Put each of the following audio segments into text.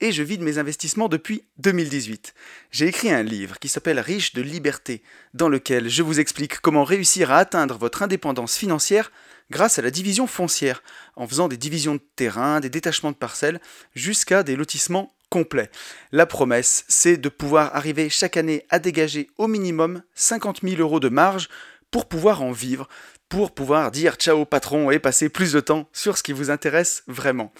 et je vide mes investissements depuis 2018. J'ai écrit un livre qui s'appelle Riche de liberté, dans lequel je vous explique comment réussir à atteindre votre indépendance financière grâce à la division foncière, en faisant des divisions de terrain, des détachements de parcelles, jusqu'à des lotissements complets. La promesse, c'est de pouvoir arriver chaque année à dégager au minimum 50 000 euros de marge pour pouvoir en vivre, pour pouvoir dire ciao patron et passer plus de temps sur ce qui vous intéresse vraiment.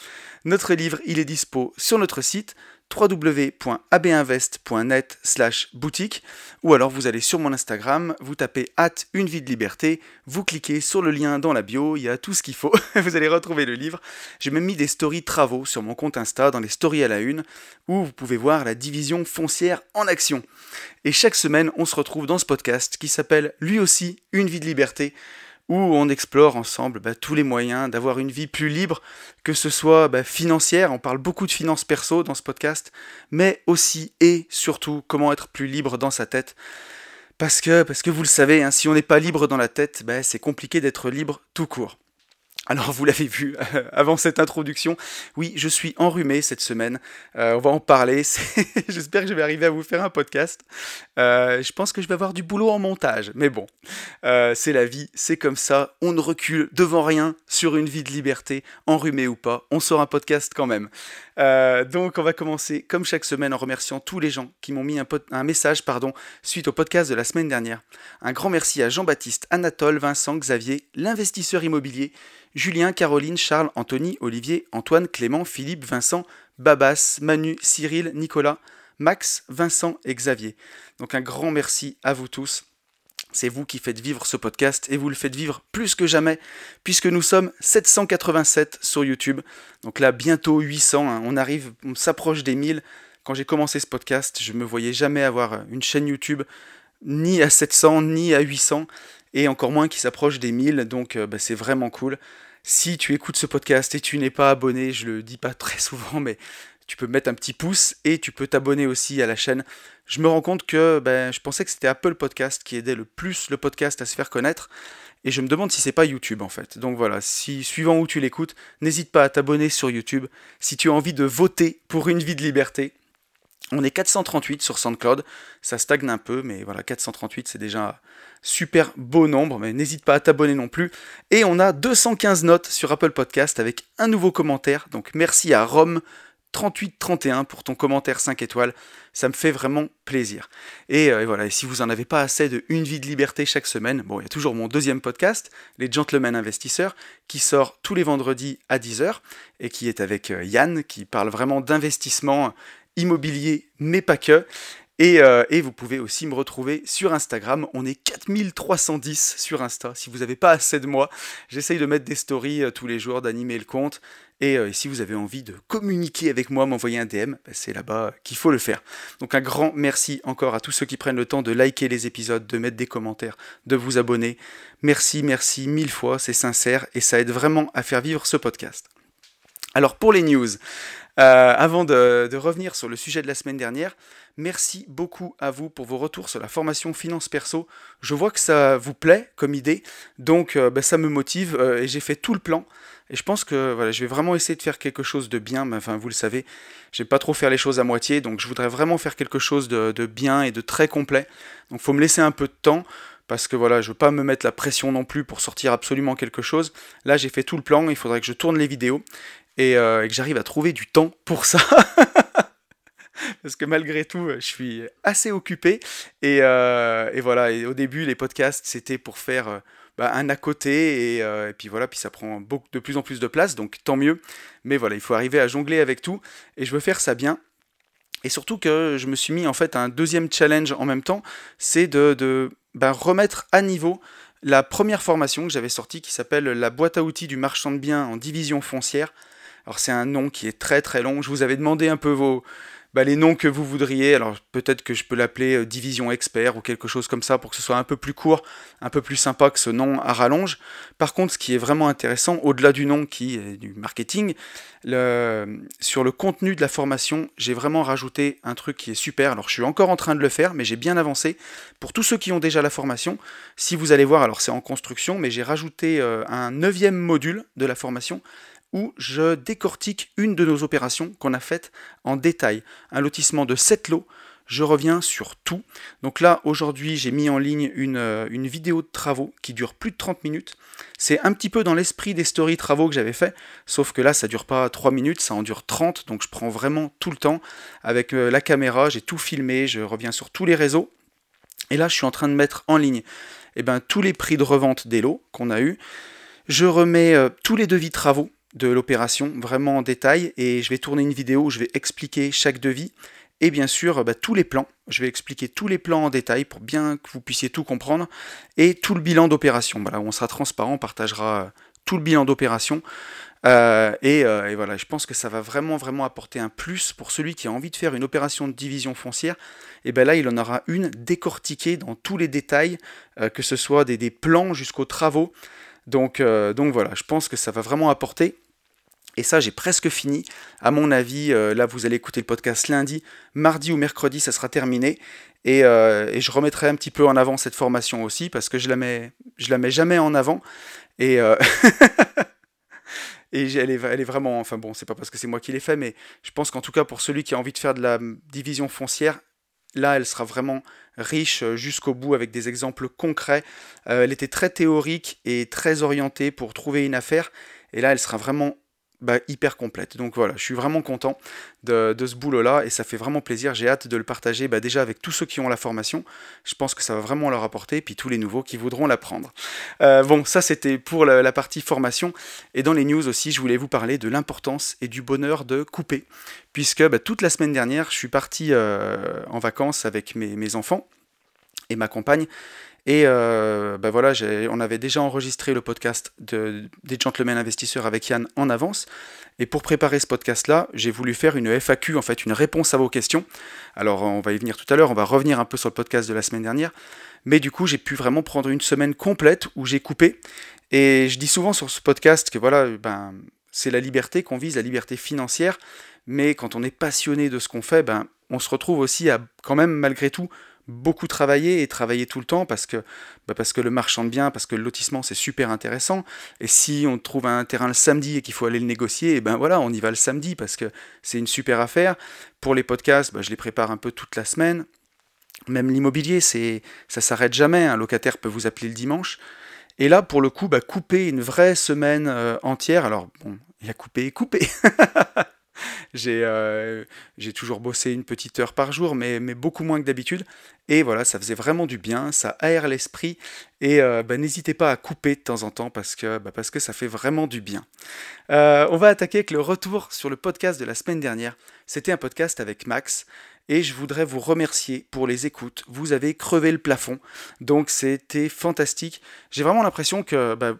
Notre livre, il est dispo sur notre site www.abinvest.net slash boutique ou alors vous allez sur mon Instagram, vous tapez hâte une vie de liberté, vous cliquez sur le lien dans la bio, il y a tout ce qu'il faut, vous allez retrouver le livre. J'ai même mis des stories travaux sur mon compte Insta dans les stories à la une où vous pouvez voir la division foncière en action. Et chaque semaine, on se retrouve dans ce podcast qui s'appelle lui aussi Une vie de liberté où on explore ensemble bah, tous les moyens d'avoir une vie plus libre, que ce soit bah, financière, on parle beaucoup de finances perso dans ce podcast, mais aussi et surtout comment être plus libre dans sa tête. Parce que, parce que vous le savez, hein, si on n'est pas libre dans la tête, bah, c'est compliqué d'être libre tout court. Alors vous l'avez vu avant cette introduction, oui, je suis enrhumé cette semaine. Euh, on va en parler. J'espère que je vais arriver à vous faire un podcast. Euh, je pense que je vais avoir du boulot en montage, mais bon, euh, c'est la vie, c'est comme ça. On ne recule devant rien sur une vie de liberté, enrhumé ou pas. On sort un podcast quand même. donc on va commencer comme chaque semaine en remerciant tous les gens qui m'ont mis un, message suite au podcast de la semaine dernière. Un grand merci à Jean-Baptiste, Anatole, Vincent, Xavier, l'investisseur immobilier. Julien, Caroline, Charles, Anthony, Olivier, Antoine, Clément, Philippe, Vincent, Babas, Manu, Cyril, Nicolas, Max, Vincent et Xavier. Donc un grand merci à vous tous. C'est vous qui faites vivre ce podcast et vous le faites vivre plus que jamais puisque nous sommes 787 sur YouTube. Donc là bientôt 800, hein. on arrive, on s'approche des 1000. Quand j'ai commencé ce podcast, je ne me voyais jamais avoir une chaîne YouTube ni à 700 ni à 800 et encore moins qui s'approche des 1000 donc euh, bah, c'est vraiment cool. Si tu écoutes ce podcast et tu n'es pas abonné, je le dis pas très souvent, mais tu peux mettre un petit pouce et tu peux t'abonner aussi à la chaîne. Je me rends compte que ben, je pensais que c'était Apple Podcast qui aidait le plus le podcast à se faire connaître. Et je me demande si c'est pas YouTube en fait. Donc voilà, si suivant où tu l'écoutes, n'hésite pas à t'abonner sur YouTube. Si tu as envie de voter pour une vie de liberté, on est 438 sur SoundCloud, ça stagne un peu, mais voilà, 438 c'est déjà super beau nombre, mais n'hésite pas à t'abonner non plus. Et on a 215 notes sur Apple Podcast avec un nouveau commentaire, donc merci à Rome. 3831 pour ton commentaire 5 étoiles, ça me fait vraiment plaisir. Et, euh, voilà, et si vous en avez pas assez de Une vie de liberté chaque semaine, bon, il y a toujours mon deuxième podcast, Les Gentlemen Investisseurs, qui sort tous les vendredis à 10h et qui est avec euh, Yann, qui parle vraiment d'investissement immobilier, mais pas que. Euh, et, vous pouvez aussi me retrouver sur Instagram. On est 4310 sur Insta. Si vous n'avez pas assez de moi, j'essaye de mettre des stories euh, tous les jours, d'animer le compte. Et euh, si vous avez envie de communiquer avec moi, m'envoyer un DM, bah, c'est là-bas qu'il faut le faire. Donc un grand merci encore à tous ceux qui prennent le temps de liker les épisodes, de mettre des commentaires, de vous abonner. Merci, merci mille fois, c'est sincère et ça aide vraiment à faire vivre ce podcast. Alors pour les news, euh, avant de, revenir sur le sujet de la semaine dernière, merci beaucoup à vous pour vos retours sur la formation finance perso. Je vois que ça vous plaît comme idée, donc euh, bah, ça me motive euh, et j'ai fait tout le plan. Et je pense que voilà, je vais vraiment essayer de faire quelque chose de bien. Mais, enfin, vous le savez, j'aime pas trop faire les choses à moitié, donc je voudrais vraiment faire quelque chose de, bien et de très complet. Donc, faut me laisser un peu de temps parce que voilà, je veux pas me mettre la pression non plus pour sortir absolument quelque chose. Là, j'ai fait tout le plan, il faudrait que je tourne les vidéos euh, et, que j'arrive à trouver du temps pour ça. Parce que malgré tout, je suis assez occupé. Et, euh, voilà, et au début, les podcasts, c'était pour faire euh, bah, un à côté. Et, puis voilà, puis ça prend de plus en plus de place, donc tant mieux. Mais voilà, il faut arriver à jongler avec tout. Et je veux faire ça bien. Et surtout que je me suis mis en fait un deuxième challenge en même temps, c'est de, bah, remettre à niveau la première formation que j'avais sortie qui s'appelle la boîte à outils du marchand de biens en division foncière. Alors c'est un nom qui est très très long. Je vous avais demandé un peu vos, bah, les noms que vous voudriez. Alors peut-être que je peux l'appeler euh, Division Expert ou quelque chose comme ça pour que ce soit un peu plus court, un peu plus sympa que ce nom à rallonge. Par contre, ce qui est vraiment intéressant, au-delà du nom qui est du marketing, sur le contenu de la formation, j'ai vraiment rajouté un truc qui est super. Alors je suis encore en train de le faire, mais j'ai bien avancé. Pour tous ceux qui ont déjà la formation, si vous allez voir, alors c'est en construction, mais j'ai rajouté euh, un neuvième module de la formation où je décortique une de nos opérations qu'on a faites en détail. Un lotissement de 7 lots. Je reviens sur tout. Donc là, aujourd'hui, j'ai mis en ligne une, euh, vidéo de travaux qui dure plus de 30 minutes. C'est un petit peu dans l'esprit des stories travaux que j'avais fait, sauf que là, ça dure pas 3 minutes, ça en dure 30, donc je prends vraiment tout le temps. Avec euh, la caméra, j'ai tout filmé, je reviens sur tous les réseaux. Et là, je suis en train de mettre en ligne eh ben, tous les prix de revente des lots qu'on a eu. Je remets euh, tous les devis travaux de l'opération vraiment en détail et je vais tourner une vidéo où je vais expliquer chaque devis et bien sûr bah, tous les plans. Je vais expliquer tous les plans en détail pour bien que vous puissiez tout comprendre et tout le bilan d'opération. Voilà, on sera transparent, on partagera euh, tout le bilan d'opération. Euh, euh, et, voilà, je pense que ça va vraiment vraiment apporter un plus pour celui qui a envie de faire une opération de division foncière. Et bien là, il en aura une décortiquée dans tous les détails, que ce soit des plans jusqu'aux travaux. Donc, donc voilà, je pense que ça va vraiment apporter. Et ça, j'ai presque fini. À mon avis, euh, là, vous allez écouter le podcast lundi, mardi ou mercredi, ça sera terminé. Et, euh, je remettrai un petit peu en avant cette formation aussi, parce que je la mets, je la mets jamais en avant. Et, euh, et elle, est, elle est vraiment, enfin bon, c'est pas parce que c'est moi qui l'ai fait, mais je pense qu'en tout cas, pour celui qui a envie de faire de la division foncière, là, elle sera vraiment riche jusqu'au bout avec des exemples concrets. elle était très théorique et très orientée pour trouver une affaire. Et là, elle sera vraiment bah, hyper complète. Donc voilà, je suis vraiment content de, ce boulot-là et ça fait vraiment plaisir. J'ai hâte de le partager bah, déjà avec tous ceux qui ont la formation. Je pense que ça va vraiment leur apporter, puis tous les nouveaux qui voudront l'apprendre. Euh, bon, ça c'était pour la, partie formation. Et dans les news aussi, je voulais vous parler de l'importance et du bonheur de couper. Puisque bah, toute la semaine dernière, je suis parti euh, en vacances avec mes enfants et ma compagne. Et euh, bah voilà, on avait déjà enregistré le podcast de, des Gentlemen Investisseurs avec Yann en avance. Et pour préparer ce podcast-là, j'ai voulu faire une FAQ, en fait, une réponse à vos questions. Alors, on va y venir tout à l'heure, on va revenir un peu sur le podcast de la semaine dernière. Mais du coup, j'ai pu vraiment prendre une semaine complète où j'ai coupé. Et je dis souvent sur ce podcast que voilà, ben, c'est la liberté qu'on vise, la liberté financière. Mais quand on est passionné de ce qu'on fait, ben, on se retrouve aussi à quand même, malgré tout, beaucoup travailler et travailler tout le temps parce que, bah parce que le marchand de bien, parce que le lotissement c'est super intéressant. Et si on trouve un terrain le samedi et qu'il faut aller le négocier, eh ben voilà, on y va le samedi parce que c'est une super affaire. Pour les podcasts, bah, je les prépare un peu toute la semaine. Même l'immobilier, c'est ça s'arrête jamais. Un locataire peut vous appeler le dimanche. Et là, pour le coup, bah, couper une vraie semaine euh, entière. Alors bon, il y a coupé et coupé. Euh, j'ai toujours bossé une petite heure par jour, mais, beaucoup moins que d'habitude. Et voilà, ça faisait vraiment du bien, ça aère l'esprit. Et euh, bah, n'hésitez pas à couper de temps en temps parce que, bah, ça fait vraiment du bien. Euh, on va attaquer avec le retour sur le podcast de la semaine dernière. C'était un podcast avec Max. Et je voudrais vous remercier pour les écoutes. Vous avez crevé le plafond. Donc c'était fantastique. J'ai vraiment l'impression que bah,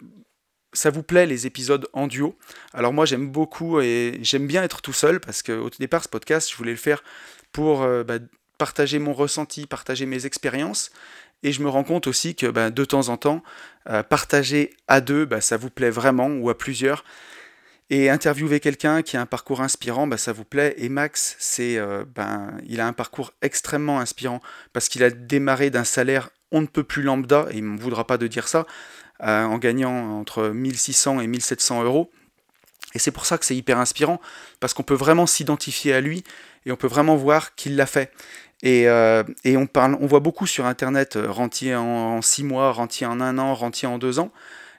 ça vous plaît les épisodes en duo? Alors moi j'aime beaucoup et j'aime bien être tout seul parce qu'au départ ce podcast je voulais le faire pour euh, bah, partager mon ressenti, partager mes expériences. Et je me rends compte aussi que bah, de temps en temps, euh, partager à deux, bah, ça vous plaît vraiment, ou à plusieurs. Et interviewer quelqu'un qui a un parcours inspirant, ça vous plaît. Et Max, c'est, euh, ben, il a un parcours extrêmement inspirant parce qu'il a démarré d'un salaire on ne peut plus lambda, et il ne voudra pas de dire ça, euh, en gagnant entre 1600 et 1700 euros. Et c'est pour ça que c'est hyper inspirant, parce qu'on peut vraiment s'identifier à lui et on peut vraiment voir qu'il l'a fait. Et, euh, et, on, parle, on voit beaucoup sur Internet euh, rentier en 6 mois, rentier en 1 an, rentier en 2 ans.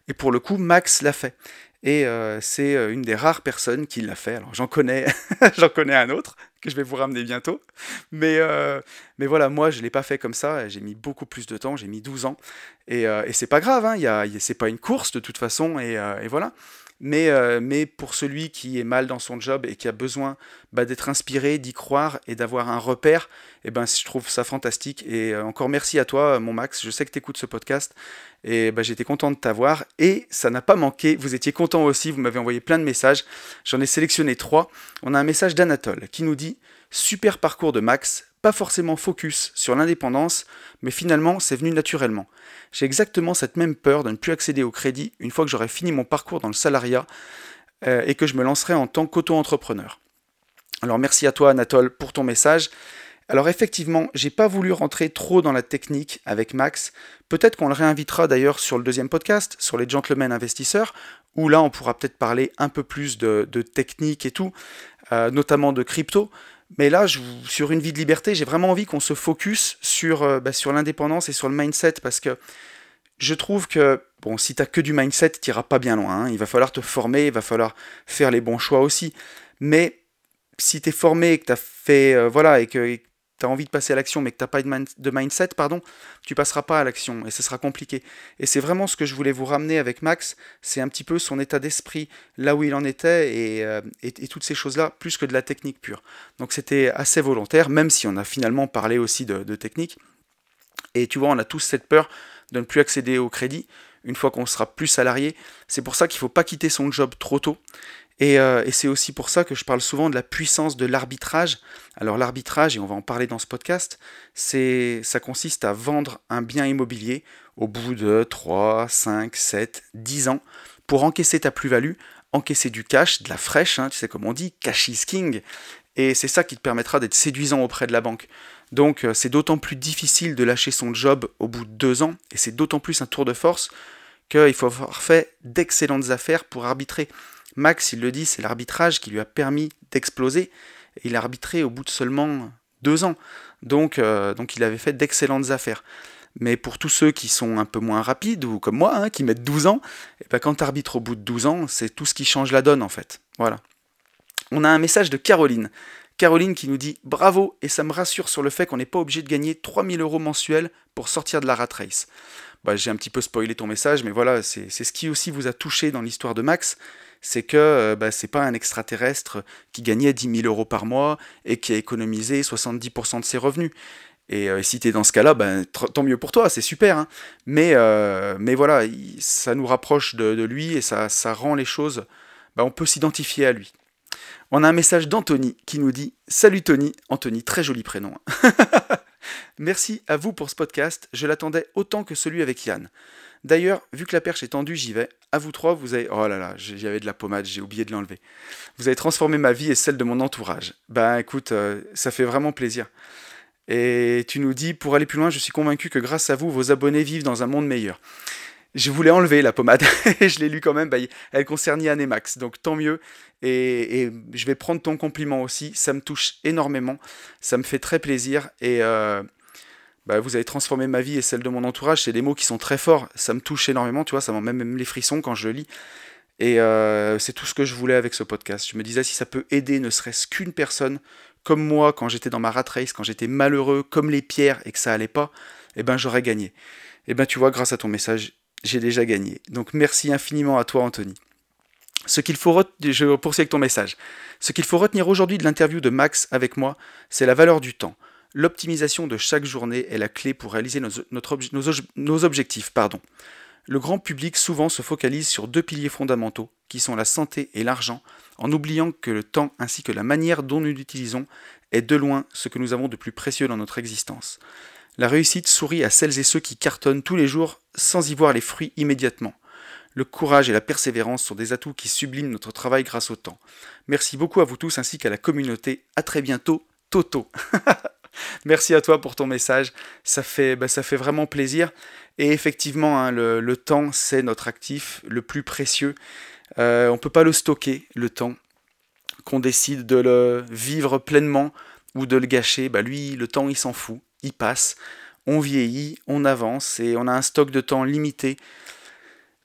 Et pour le coup, Max l'a fait. Et c'est une des rares personnes qui l'a fait. Alors j'en connais, j'en connais un autre que je vais vous ramener bientôt. Mais, Mais voilà, moi, je ne l'ai pas fait comme ça. J'ai mis beaucoup plus de temps. J'ai mis 12 ans. Et, et c'est pas grave. Hein, c'est pas une course de toute façon. Et, et voilà. Mais, euh, mais pour celui qui est mal dans son job et qui a besoin bah, d'être inspiré, d'y croire et d'avoir un repère, eh ben, je trouve ça fantastique. Et euh, encore merci à toi, mon Max. Je sais que tu écoutes ce podcast et bah, j'étais content de t'avoir. Et ça n'a pas manqué. Vous étiez content aussi. Vous m'avez envoyé plein de messages. J'en ai sélectionné trois. On a un message d'Anatole qui nous dit Super parcours de Max, forcément focus sur l'indépendance, mais finalement c'est venu naturellement. J'ai exactement cette même peur de ne plus accéder au crédit une fois que j'aurai fini mon parcours dans le salariat euh, et que je me lancerai en tant qu'auto-entrepreneur. Alors merci à toi Anatole pour ton message. Alors effectivement, j'ai pas voulu rentrer trop dans la technique avec Max. Peut-être qu'on le réinvitera d'ailleurs sur le deuxième podcast, sur les gentlemen investisseurs, où là on pourra peut-être parler un peu plus de, technique et tout, euh, notamment de crypto. Mais là, sur une vie de liberté, j'ai vraiment envie qu'on se focus sur, euh, bah, sur l'indépendance et sur le mindset parce que je trouve que, bon, si tu que du mindset, tu n'iras pas bien loin. Hein. Il va falloir te former, il va falloir faire les bons choix aussi. Mais si tu es formé et que tu as fait, euh, voilà, as envie de passer à l'action mais que tu n'as pas de, mindset, pardon, tu passeras pas à l'action et ce sera compliqué. Et c'est vraiment ce que je voulais vous ramener avec Max, c'est un petit peu son état d'esprit, là où il en était et, euh, toutes ces choses-là, plus que de la technique pure. Donc c'était assez volontaire, même si on a finalement parlé aussi de, de technique. Et tu vois, on a tous cette peur de ne plus accéder au crédit une fois qu'on sera plus salarié. C'est pour ça qu'il ne faut pas quitter son job trop tôt. Euh, et, c'est aussi pour ça que je parle souvent de la puissance de l'arbitrage. Alors l'arbitrage, et on va en parler dans ce podcast, c'est, ça consiste à vendre un bien immobilier au bout de 3, 5, 7, 10 ans pour encaisser ta plus-value, encaisser du cash, de la fraîche, hein, tu sais comme on dit, cash is king. Et c'est ça qui te permettra d'être séduisant auprès de la banque. Donc euh, c'est d'autant plus difficile de lâcher son job au bout de deux ans, et c'est d'autant plus un tour de force qu'il faut avoir fait d'excellentes affaires pour arbitrer. Max, il le dit, c'est l'arbitrage qui lui a permis d'exploser. Il a arbitré au bout de seulement deux ans. Donc, euh, donc il avait fait d'excellentes affaires. Mais pour tous ceux qui sont un peu moins rapides, ou comme moi, hein, qui mettent 12 ans, et eh ben quand tu arbitres au bout de 12 ans, c'est tout ce qui change la donne en fait. Voilà. On a un message de Caroline. Caroline qui nous dit Bravo, et ça me rassure sur le fait qu'on n'est pas obligé de gagner 3000 euros mensuels pour sortir de la rat race. Bah, J'ai un petit peu spoilé ton message, mais voilà, c'est ce qui aussi vous a touché dans l'histoire de Max c'est que euh, bah, c'est pas un extraterrestre qui gagnait 10 000 euros par mois et qui a économisé 70% de ses revenus. Et euh, si tu es dans ce cas-là, ben, tant mieux pour toi, c'est super. Hein. Mais, euh, mais voilà, ça nous rapproche de, lui et ça, ça, rend les choses. Ben, on peut s'identifier à lui. On a un message d'Anthony qui nous dit Salut Tony, Anthony, très joli prénom. Hein. Merci à vous pour ce podcast, je l'attendais autant que celui avec Yann. D'ailleurs, vu que la perche est tendue, j'y vais. À vous trois, vous avez. Oh là là, j'avais de la pommade, j'ai oublié de l'enlever. Vous avez transformé ma vie et celle de mon entourage. Ben écoute, euh, ça fait vraiment plaisir. Et tu nous dis, pour aller plus loin, je suis convaincu que grâce à vous, vos abonnés vivent dans un monde meilleur. Je voulais enlever la pommade, je l'ai lu quand même, bah, elle concerne Yann et Max, donc tant mieux. Et, je vais prendre ton compliment aussi, ça me touche énormément, ça me fait très plaisir. Et, euh, bah, vous avez transformé ma vie et celle de mon entourage. C'est des mots qui sont très forts. Ça me touche énormément, tu vois, ça m'emmène même les frissons quand je le lis. Et euh, c'est tout ce que je voulais avec ce podcast. Je me disais si ça peut aider ne serait-ce qu'une personne, comme moi quand j'étais dans ma rat race, quand j'étais malheureux, comme les pierres et que ça allait pas, eh ben j'aurais gagné. Eh ben tu vois, grâce à ton message, j'ai déjà gagné. Donc merci infiniment à toi, Anthony. Je poursuis avec ton message. Ce qu'il faut retenir aujourd'hui de l'interview de Max avec moi, c'est la valeur du temps. L'optimisation de chaque journée est la clé pour réaliser nos, objectifs. Pardon. Le grand public souvent se focalise sur deux piliers fondamentaux, qui sont la santé et l'argent, en oubliant que le temps ainsi que la manière dont nous l'utilisons est de loin ce que nous avons de plus précieux dans notre existence. La réussite sourit à celles et ceux qui cartonnent tous les jours sans y voir les fruits immédiatement. Le courage et la persévérance sont des atouts qui subliment notre travail grâce au temps. Merci beaucoup à vous tous ainsi qu'à la communauté. À très bientôt, Toto. Merci à toi pour ton message. Ça fait, bah, vraiment plaisir. Et effectivement, hein, le, temps, c'est notre actif le plus précieux. Euh, on ne peut pas le stocker, le temps. Qu'on décide de le vivre pleinement ou de le gâcher, bah lui, le temps, il s'en fout. Il passe. On vieillit, on avance et on a un stock de temps limité.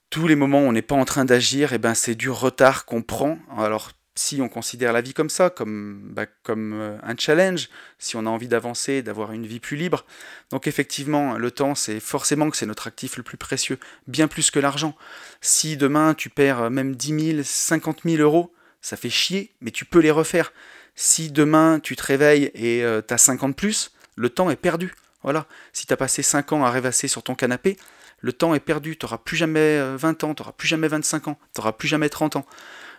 Tous les moments où on n'est pas en train d'agir, eh ben c'est du retard qu'on prend. Alors si on considère la vie comme ça, comme, bah, euh, un challenge, si on a envie d'avancer, d'avoir une vie plus libre. Donc effectivement, le temps, c'est forcément que c'est notre actif le plus précieux, bien plus que l'argent. Si demain tu perds même 10 000, 50 000 euros, ça fait chier, mais tu peux les refaire. Si demain tu te réveilles et euh, tu as 50 plus, le temps est perdu. Voilà. Si tu as passé 5 ans à rêvasser sur ton canapé, le temps est perdu. Tu n'auras plus jamais 20 euh, ans, tu n'auras plus jamais 25 ans, tu n'auras plus jamais 30 ans.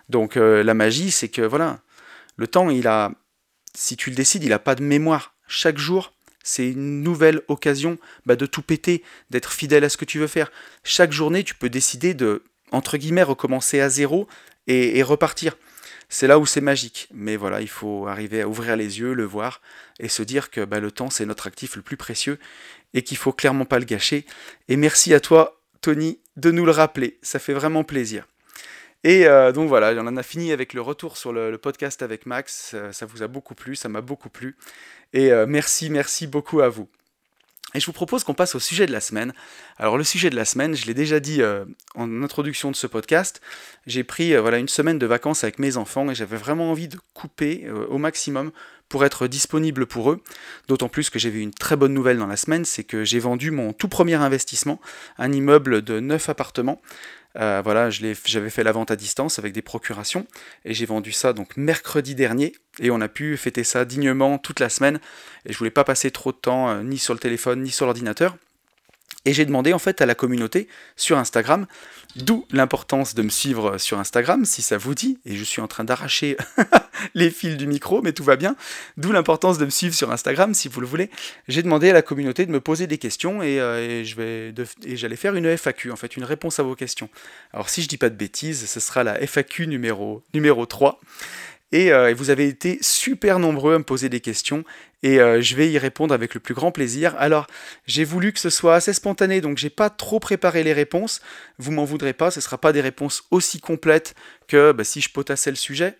Donc euh, la magie, c'est que voilà, le temps, il a, si tu le décides, il n'a pas de mémoire. Chaque jour, c'est une nouvelle occasion bah, de tout péter, d'être fidèle à ce que tu veux faire. Chaque journée, tu peux décider de, entre guillemets, recommencer à zéro et, repartir. C'est là où c'est magique. Mais voilà, il faut arriver à ouvrir les yeux, le voir et se dire que bah, le temps, c'est notre actif le plus précieux et qu'il faut clairement pas le gâcher. Et merci à toi, Tony, de nous le rappeler. Ça fait vraiment plaisir. Et euh, donc voilà, on en a fini avec le retour sur le, podcast avec Max. Euh, ça vous a beaucoup plu, ça m'a beaucoup plu. Et euh, merci, merci beaucoup à vous. Et je vous propose qu'on passe au sujet de la semaine. Alors le sujet de la semaine, je l'ai déjà dit en introduction de ce podcast, j'ai pris voilà une semaine de vacances avec mes enfants et j'avais vraiment envie de couper au maximum pour être disponible pour eux. D'autant plus que j'ai vu une très bonne nouvelle dans la semaine, c'est que j'ai vendu mon tout premier investissement, un immeuble de 9 appartements. Euh, voilà, j'avais fait la vente à distance avec des procurations et j'ai vendu ça donc mercredi dernier et on a pu fêter ça dignement toute la semaine et je voulais pas passer trop de temps euh, ni sur le téléphone ni sur l'ordinateur. Et j'ai demandé en fait à la communauté sur Instagram, d'où l'importance de me suivre sur Instagram si ça vous dit, et je suis en train d'arracher les fils du micro, mais tout va bien, d'où l'importance de me suivre sur Instagram si vous le voulez. J'ai demandé à la communauté de me poser des questions et, euh, et j'allais faire une FAQ, en fait une réponse à vos questions. Alors si je dis pas de bêtises, ce sera la FAQ numéro, numéro 3. Euh, et, vous avez été super nombreux à me poser des questions et euh, je vais y répondre avec le plus grand plaisir. Alors, j'ai voulu que ce soit assez spontané, donc j'ai pas trop préparé les réponses. Vous m'en voudrez pas, ce ne sera pas des réponses aussi complètes que bah, si je potassais le sujet.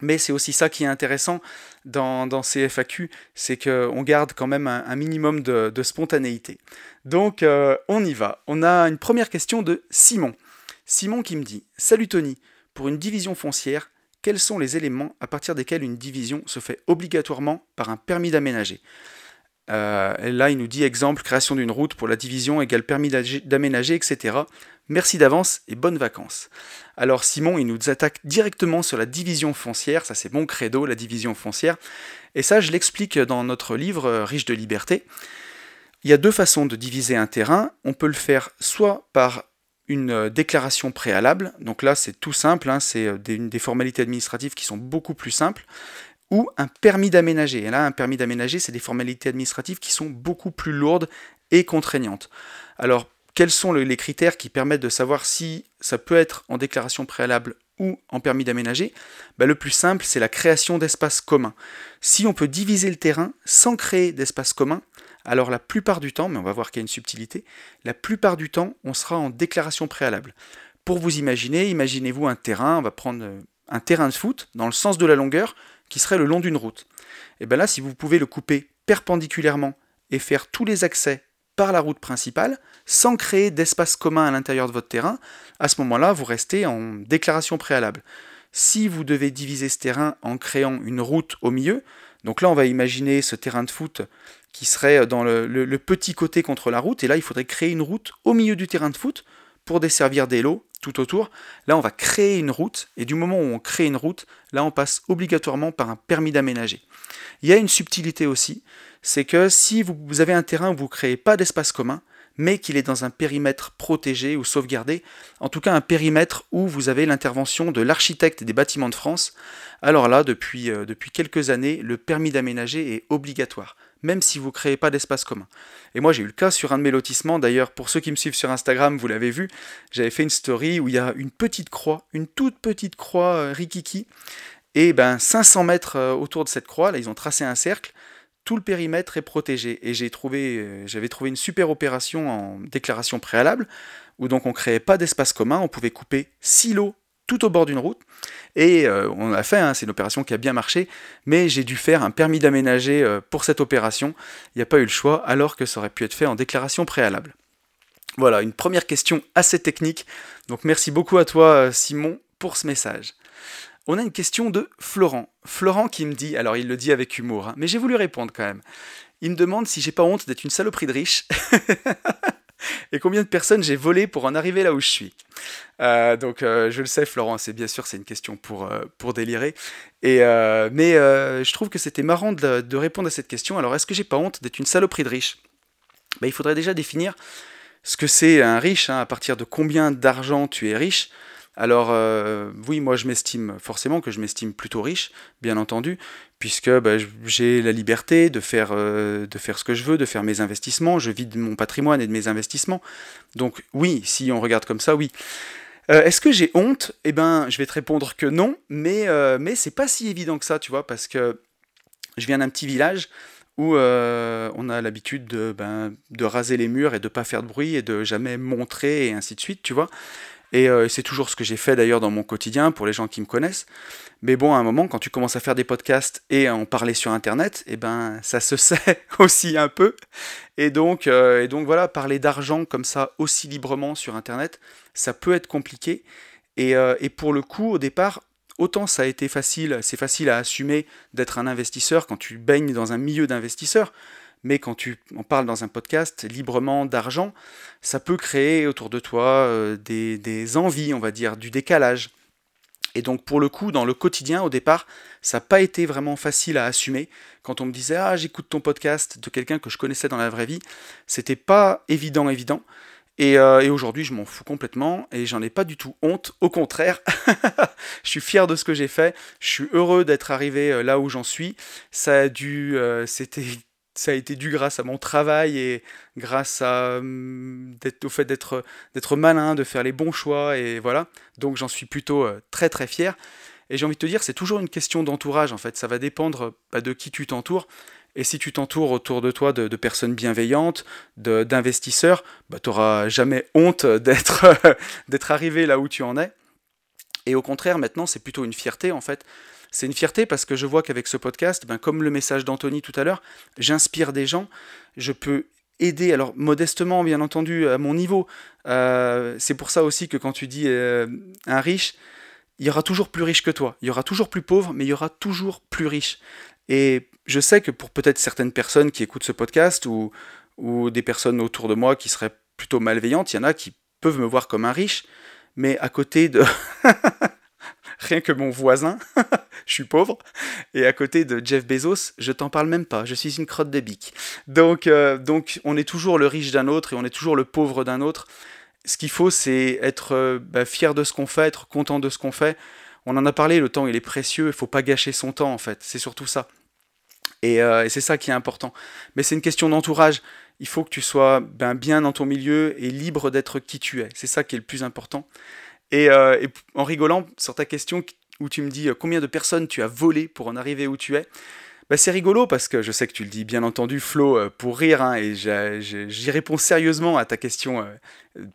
Mais c'est aussi ça qui est intéressant dans, ces FAQ, c'est qu'on garde quand même un, minimum de, spontanéité. Donc, euh, on y va. On a une première question de Simon. Simon qui me dit Salut Tony, pour une division foncière, quels sont les éléments à partir desquels une division se fait obligatoirement par un permis d'aménager euh, Là, il nous dit exemple, création d'une route pour la division égale permis d'aménager, etc. Merci d'avance et bonnes vacances. Alors Simon, il nous attaque directement sur la division foncière, ça c'est mon credo, la division foncière. Et ça, je l'explique dans notre livre euh, Riche de liberté. Il y a deux façons de diviser un terrain. On peut le faire soit par une euh, déclaration préalable, donc là c'est tout simple, hein, c'est euh, des, formalités administratives qui sont beaucoup plus simples, ou un permis d'aménager. Et là, un permis d'aménager, c'est des formalités administratives qui sont beaucoup plus lourdes et contraignantes. Alors, quels sont les critères qui permettent de savoir si ça peut être en déclaration préalable ou en permis d'aménager? Bah, Le plus simple, c'est la création d'espaces communs. Si on peut diviser le terrain sans créer d'espace commun, alors la plupart du temps, mais on va voir qu'il y a une subtilité, la plupart du temps, on sera en déclaration préalable. Pour vous imaginer, imaginez-vous un terrain, on va prendre euh, un terrain de foot dans le sens de la longueur qui serait le long d'une route. Et bien là, si vous pouvez le couper perpendiculairement et faire tous les accès par la route principale, sans créer d'espace commun à l'intérieur de votre terrain, à ce moment-là, vous restez en déclaration préalable. Si vous devez diviser ce terrain en créant une route au milieu, donc là on va imaginer ce terrain de foot qui serait dans le, petit côté contre la route, et là il faudrait créer une route au milieu du terrain de foot pour desservir des lots tout autour. Là on va créer une route, et du moment où on crée une route, là on passe obligatoirement par un permis d'aménager. Il y a une subtilité aussi, c'est que si vous avez un terrain où vous ne créez pas d'espace commun, mais qu'il est dans un périmètre protégé ou sauvegardé, en tout cas un périmètre où vous avez l'intervention de l'architecte des bâtiments de France, alors là, depuis, euh, depuis quelques années, le permis d'aménager est obligatoire, même si vous ne créez pas d'espace commun. Et moi j'ai eu le cas sur un de mes lotissements, d'ailleurs pour ceux qui me suivent sur Instagram, vous l'avez vu, j'avais fait une story où il y a une petite croix, une toute petite croix euh, rikiki, et ben 500 mètres euh, autour de cette croix, là ils ont tracé un cercle, tout le périmètre est protégé. Et j'ai trouvé, euh, j'avais trouvé une super opération en déclaration préalable, où donc on créait pas d'espace commun, on pouvait couper six lots tout au bord d'une route. Et euh, on l'a fait, hein, c'est une opération qui a bien marché, mais j'ai dû faire un permis d'aménager euh, pour cette opération. Il n'y a pas eu le choix, alors que ça aurait pu être fait en déclaration préalable. Voilà, une première question assez technique. Donc merci beaucoup à toi Simon pour ce message. On a une question de Florent. Florent qui me dit, alors il le dit avec humour, hein, mais j'ai voulu répondre quand même. Il me demande si j'ai pas honte d'être une saloperie de riche. et combien de personnes j'ai volé pour en arriver là où je suis. Euh, donc euh, je le sais Florent, c'est bien sûr c'est une question pour, euh, délirer. Et, mais je trouve que c'était marrant de, répondre à cette question. Alors est-ce que j'ai pas honte d'être une saloperie de riche? Ben, Il faudrait déjà définir ce que c'est un riche, hein, à partir de combien d'argent tu es riche. Alors oui, moi je m'estime forcément que je m'estime plutôt riche, bien entendu, puisque bah, j'ai la liberté de faire, euh, de faire ce que je veux, de faire mes investissements, je vis de mon patrimoine et de mes investissements. Donc oui, si on regarde comme ça, oui. Euh, est-ce que j'ai honte? Eh ben, je vais te répondre que non, mais, mais c'est pas si évident que ça, tu vois, parce que je viens d'un petit village où on a l'habitude de, ben, de raser les murs et de pas faire de bruit et de jamais montrer et ainsi de suite, tu vois. Euh, et c'est toujours ce que j'ai fait d'ailleurs dans mon quotidien pour les gens qui me connaissent. Mais bon, à un moment, quand tu commences à faire des podcasts et à en parler sur Internet, eh ben, ça se sait aussi un peu. Et donc, euh, et donc voilà, parler d'argent comme ça aussi librement sur Internet, ça peut être compliqué. Euh, et pour le coup, au départ, autant ça a été facile, c'est facile à assumer d'être un investisseur quand tu baignes dans un milieu d'investisseurs mais quand tu en parles dans un podcast librement d'argent, ça peut créer autour de toi euh, des, envies, on va dire, du décalage. Et donc pour le coup, dans le quotidien, au départ, ça n'a pas été vraiment facile à assumer. Quand on me disait Ah, j'écoute ton podcast de quelqu'un que je connaissais dans la vraie vie, c'était pas évident, évident. Et, euh, aujourd'hui, je m'en fous complètement et j'en ai pas du tout honte. Au contraire, je suis fier de ce que j'ai fait. Je suis heureux d'être arrivé euh, là où j'en suis. Ça a dû, c'était ça a été dû grâce à mon travail et grâce à, au fait d'être, malin, de faire les bons choix, et voilà. Donc j'en suis plutôt euh, très très fier. Et j'ai envie de te dire, c'est toujours une question d'entourage en fait. Ça va dépendre bah, de qui tu t'entoures. Et si tu t'entoures autour de toi de, personnes bienveillantes, d'investisseurs, bah, tu n'auras jamais honte d'être, d'être arrivé là où tu en es. Et au contraire, maintenant, c'est plutôt une fierté en fait c'est une fierté parce que je vois qu'avec ce podcast, ben, comme le message d'Anthony tout à l'heure, j'inspire des gens, je peux aider, alors modestement bien entendu, à mon niveau. Euh, c'est pour ça aussi que quand tu dis euh, un riche, il y aura toujours plus riche que toi, il y aura toujours plus pauvre, mais il y aura toujours plus riche. Et je sais que pour peut-être certaines personnes qui écoutent ce podcast ou, ou des personnes autour de moi qui seraient plutôt malveillantes, il y en a qui peuvent me voir comme un riche, mais à côté de... rien que mon voisin, je suis pauvre, et à côté de Jeff Bezos, je t'en parle même pas, je suis une crotte de bique. Donc, euh, donc on est toujours le riche d'un autre et on est toujours le pauvre d'un autre. Ce qu'il faut, c'est être euh, bah, fier de ce qu'on fait, être content de ce qu'on fait. On en a parlé, le temps il est précieux, il faut pas gâcher son temps en fait, c'est surtout ça. Et, euh, c'est ça qui est important. Mais c'est une question d'entourage. Il faut que tu sois ben, bien dans ton milieu et libre d'être qui tu es. C'est ça qui est le plus important. Euh, et, en rigolant sur ta question où tu me dis euh, combien de personnes tu as volé pour en arriver où tu es, bah c'est rigolo parce que je sais que tu le dis bien entendu, Flo, euh, pour rire, hein, et j'y réponds sérieusement à ta question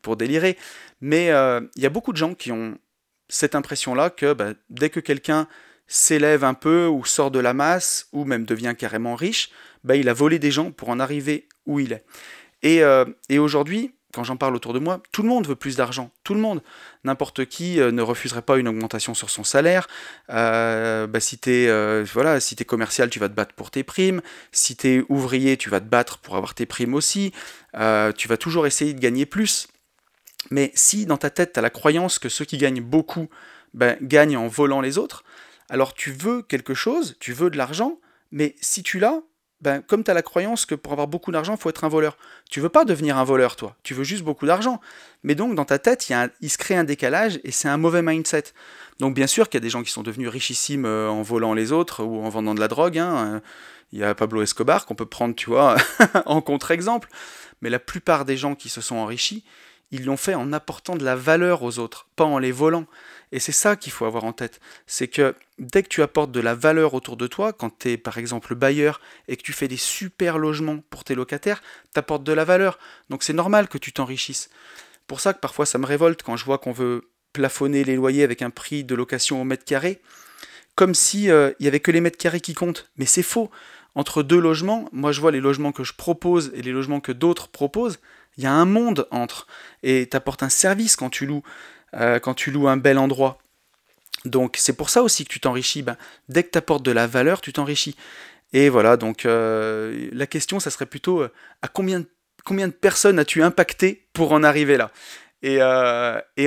pour délirer. Mais il y a beaucoup de gens qui ont cette impression-là que bah, dès que quelqu'un s'élève un peu ou sort de la masse ou même devient carrément riche, bah, il a volé des gens pour en arriver où il est. Et aujourd'hui, quand j'en parle autour de moi, tout le monde veut plus d'argent. Tout le monde. N'importe qui euh, ne refuserait pas une augmentation sur son salaire. Euh, bah, si tu es, euh, voilà, si es commercial, tu vas te battre pour tes primes. Si tu es ouvrier, tu vas te battre pour avoir tes primes aussi. tu vas toujours essayer de gagner plus. Mais si dans ta tête, tu as la croyance que ceux qui gagnent beaucoup ben, gagnent en volant les autres, alors tu veux quelque chose, tu veux de l'argent, mais si tu l'as, ben, comme tu as la croyance que pour avoir beaucoup d'argent, il faut être un voleur. Tu veux pas devenir un voleur, toi. Tu veux juste beaucoup d'argent. Mais donc, dans ta tête, il, il se crée un décalage et c'est un mauvais mindset. Donc, bien sûr qu'il y a des gens qui sont devenus richissimes euh, en volant les autres ou en vendant de la drogue. Hein. Euh, il y a Pablo Escobar qu'on peut prendre, tu vois, en contre-exemple. Mais la plupart des gens qui se sont enrichis, ils l'ont fait en apportant de la valeur aux autres, pas en les volant. Et c'est ça qu'il faut avoir en tête. C'est que dès que tu apportes de la valeur autour de toi, quand tu es par exemple bailleur et que tu fais des super logements pour tes locataires, tu apportes de la valeur. Donc c'est normal que tu t'enrichisses. Pour ça que parfois ça me révolte quand je vois qu'on veut plafonner les loyers avec un prix de location au mètre carré, comme si euh, il y avait que les mètres carrés qui comptent. Mais c'est faux. Entre deux logements, moi je vois les logements que je propose et les logements que d'autres proposent, il y a un monde entre. Et tu apportes un service quand tu loues. Euh, quand tu loues un bel endroit. Donc c'est pour ça aussi que tu t'enrichis. Ben, dès que tu apportes de la valeur, tu t'enrichis. Et voilà, donc euh, la question, ça serait plutôt euh, à combien, combien de personnes as-tu impacté pour en arriver là? Et,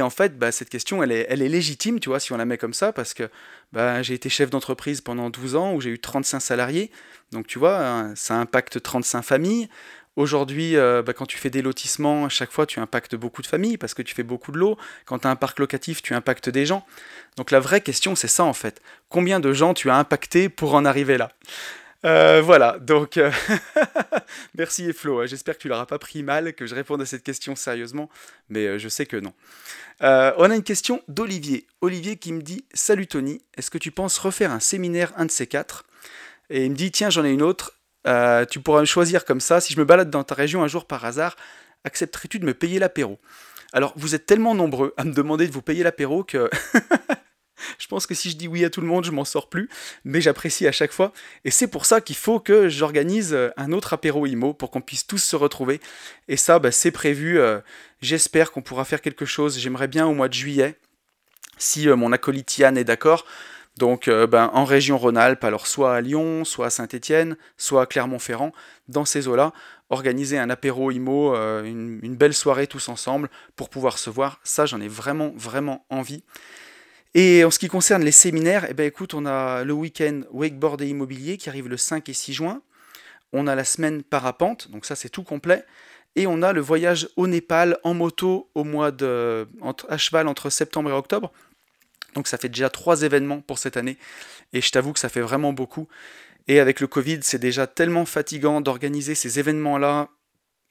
en fait, bah, cette question, elle est, elle est, légitime, tu vois, si on la met comme ça, parce que bah, j'ai été chef d'entreprise pendant 12 ans, où j'ai eu 35 salariés. Donc, tu vois, hein, ça impacte 35 familles. Aujourd'hui, bah, quand tu fais des lotissements, à chaque fois, tu impactes beaucoup de familles, parce que tu fais beaucoup de lots. Quand tu as un parc locatif, tu impactes des gens. Donc, la vraie question, c'est ça, en fait. Combien de gens tu as impacté pour en arriver là? Euh, voilà, donc euh, merci Flo, hein. j'espère que tu l'auras pas pris mal, que je réponde à cette question sérieusement, mais euh, je sais que non. on a une question d'Olivier. Olivier qui me dit Salut Tony, est-ce que tu penses refaire un séminaire, un de ces quatre? Et il me dit Tiens, j'en ai une autre, tu pourras me choisir comme ça, si je me balade dans ta région un jour par hasard, accepterais-tu de me payer l'apéro? Alors, vous êtes tellement nombreux à me demander de vous payer l'apéro que Je pense que si je dis oui à tout le monde, je m'en sors plus, mais j'apprécie à chaque fois. Et c'est pour ça qu'il faut que j'organise euh, un autre apéro IMO pour qu'on puisse tous se retrouver. Et ça, bah, c'est prévu. Euh, j'espère qu'on pourra faire quelque chose. J'aimerais bien au mois de juillet, si euh, mon acolyte Yann est d'accord. Donc ben, en région Rhône-Alpes, alors soit à Lyon, soit à Saint-Étienne, soit à Clermont-Ferrand, dans ces eaux-là, organiser un apéro IMO, une, une, belle soirée tous ensemble pour pouvoir se voir. Ça, j'en ai vraiment, vraiment envie. Et en ce qui concerne les séminaires, eh ben écoute, on a le week-end wakeboard et immobilier qui arrive le 5 et 6 juin. On a la semaine parapente, donc ça c'est tout complet. Et on a le voyage au Népal en moto au mois de, à cheval entre septembre et octobre. Donc ça fait déjà trois événements pour cette année. Et je t'avoue que ça fait vraiment beaucoup. Et avec le Covid, c'est déjà tellement fatigant d'organiser ces événements-là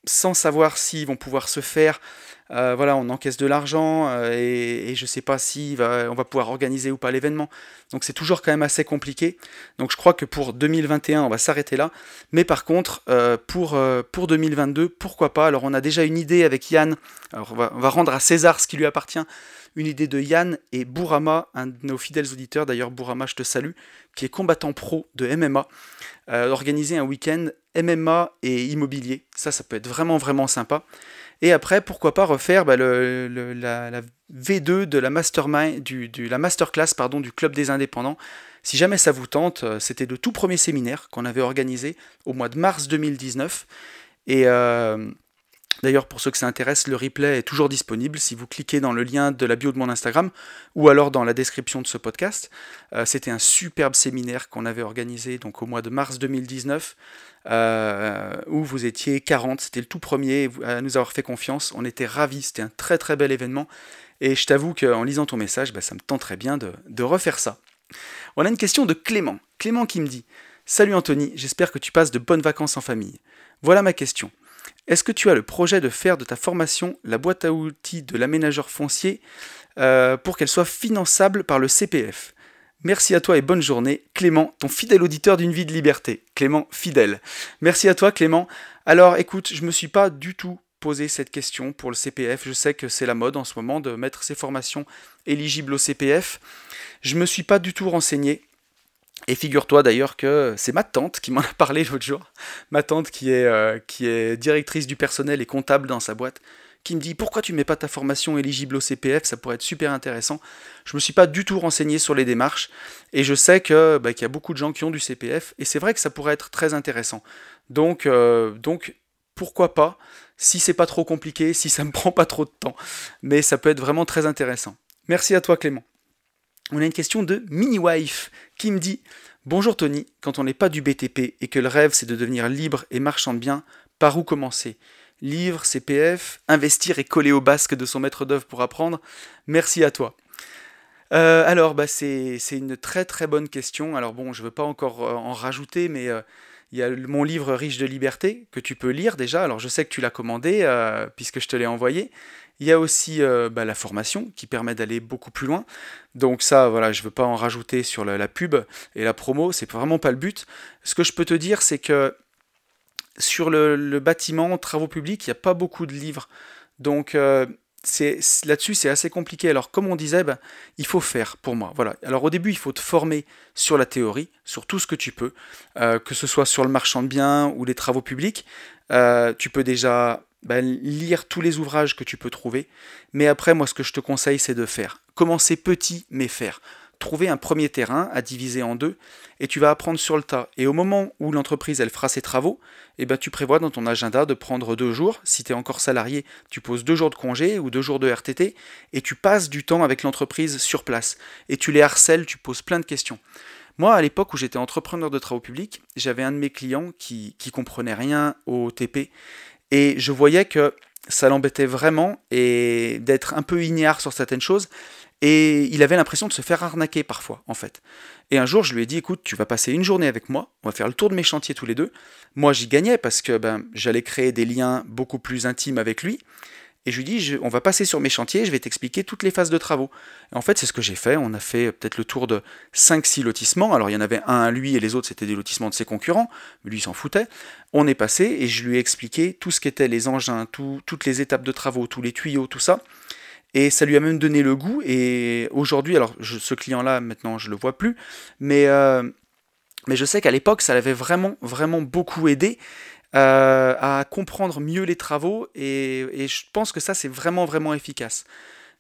sans savoir s'ils vont pouvoir se faire. Euh, voilà, on encaisse de l'argent euh, et, je ne sais pas si on va pouvoir organiser ou pas l'événement. Donc c'est toujours quand même assez compliqué. Donc je crois que pour 2021, on va s'arrêter là. Mais par contre, euh, pour, pour 2022, pourquoi pas? Alors on a déjà une idée avec Yann. On va, rendre à César ce qui lui appartient. Une idée de Yann et Bourama, un de nos fidèles auditeurs, d'ailleurs Bourama, je te salue, qui est combattant pro de MMA, organiser un week-end MMA et immobilier. Ça, ça peut être vraiment, vraiment sympa. Et après, pourquoi pas refaire bah, le, la, V2 de la mastermind, du, la masterclass pardon, du Club des Indépendants. Si jamais ça vous tente, euh, c'était le tout premier séminaire qu'on avait organisé au mois de mars 2019. Et euh, D'ailleurs, pour ceux que ça intéresse, le replay est toujours disponible si vous cliquez dans le lien de la bio de mon Instagram ou alors dans la description de ce podcast. Euh, c'était un superbe séminaire qu'on avait organisé donc au mois de mars 2019 euh, où vous étiez 40. C'était le tout premier à nous avoir fait confiance. On était ravis. C'était un très très bel événement. Et je t'avoue qu'en lisant ton message, bah, ça me tenterait bien de, de refaire ça. On a une question de Clément. Clément qui me dit Salut Anthony, j'espère que tu passes de bonnes vacances en famille. Voilà ma question. Est-ce que tu as le projet de faire de ta formation la boîte à outils de l'aménageur foncier euh, pour qu'elle soit finançable par le CPF Merci à toi et bonne journée. Clément, ton fidèle auditeur d'une vie de liberté. Clément, fidèle. Merci à toi Clément. Alors écoute, je ne me suis pas du tout posé cette question pour le CPF. Je sais que c'est la mode en ce moment de mettre ces formations éligibles au CPF. Je ne me suis pas du tout renseigné. Et figure-toi d'ailleurs que c'est ma tante qui m'en a parlé l'autre jour. Ma tante qui est, euh, directrice du personnel et comptable dans sa boîte, qui me dit pourquoi tu mets pas ta formation éligible au CPF, ça pourrait être super intéressant. Je me suis pas du tout renseigné sur les démarches et je sais bah, qu'il y a beaucoup de gens qui ont du CPF et c'est vrai que ça pourrait être très intéressant. Donc euh, donc pourquoi pas? Si c'est pas trop compliqué, si ça me prend pas trop de temps, mais ça peut être vraiment très intéressant. Merci à toi Clément on a une question de Mini-Wife qui me dit Bonjour Tony, quand on n'est pas du BTP et que le rêve c'est de devenir libre et marchand de biens, par où commencer? Livre, CPF, investir et coller au basque de son maître d'œuvre pour apprendre Merci à toi. Euh, alors, bah, c'est une très très bonne question. Alors bon, je ne veux pas encore euh, en rajouter, mais euh, il y a mon livre Riche de liberté que tu peux lire déjà. Alors je sais que tu l'as commandé puisque je te l'ai envoyé. Il y a aussi euh, bah, la formation qui permet d'aller beaucoup plus loin. Donc ça, voilà, je ne veux pas en rajouter sur la, pub et la promo, c'est vraiment pas le but. Ce que je peux te dire, c'est que sur le, bâtiment, travaux publics, il n'y a pas beaucoup de livres. Donc euh, là-dessus, c'est assez compliqué. Alors, comme on disait, bah, il faut faire pour moi. Voilà. Alors, au début, il faut te former sur la théorie, sur tout ce que tu peux, euh, que ce soit sur le marchand de biens ou les travaux publics. tu peux déjà bah, lire tous les ouvrages que tu peux trouver. Mais après, moi, ce que je te conseille, c'est de faire. Commencer petit, mais faire. trouver un premier terrain à diviser en deux et tu vas apprendre sur le tas. Et au moment où l'entreprise elle fera ses travaux, eh ben, tu prévois dans ton agenda de prendre deux jours. Si tu es encore salarié, tu poses deux jours de congé ou deux jours de RTT et tu passes du temps avec l'entreprise sur place. Et tu les harcèles, tu poses plein de questions. Moi, à l'époque où j'étais entrepreneur de travaux publics, j'avais un de mes clients qui, qui comprenait rien au TP et je voyais que ça l'embêtait vraiment et d'être un peu ignare sur certaines choses. Et il avait l'impression de se faire arnaquer parfois, en fait. Et un jour, je lui ai dit, écoute, tu vas passer une journée avec moi, on va faire le tour de mes chantiers tous les deux. Moi, j'y gagnais parce que ben, j'allais créer des liens beaucoup plus intimes avec lui. Et je lui dis, on va passer sur mes chantiers, je vais t'expliquer toutes les phases de travaux. Et en fait, c'est ce que j'ai fait. On a fait peut-être le tour de 5-6 lotissements. Alors, il y en avait un à lui et les autres, c'était des lotissements de ses concurrents. Lui, il s'en foutait. On est passé et je lui ai expliqué tout ce qu'étaient les engins, toutes les étapes de travaux, tous les tuyaux, tout ça. Et ça lui a même donné le goût. Et aujourd'hui, alors ce client-là, maintenant, je le vois plus. Mais, euh, mais je sais qu'à l'époque, ça l'avait vraiment, vraiment beaucoup aidé. Euh, à comprendre mieux les travaux et, je pense que ça c'est vraiment vraiment efficace.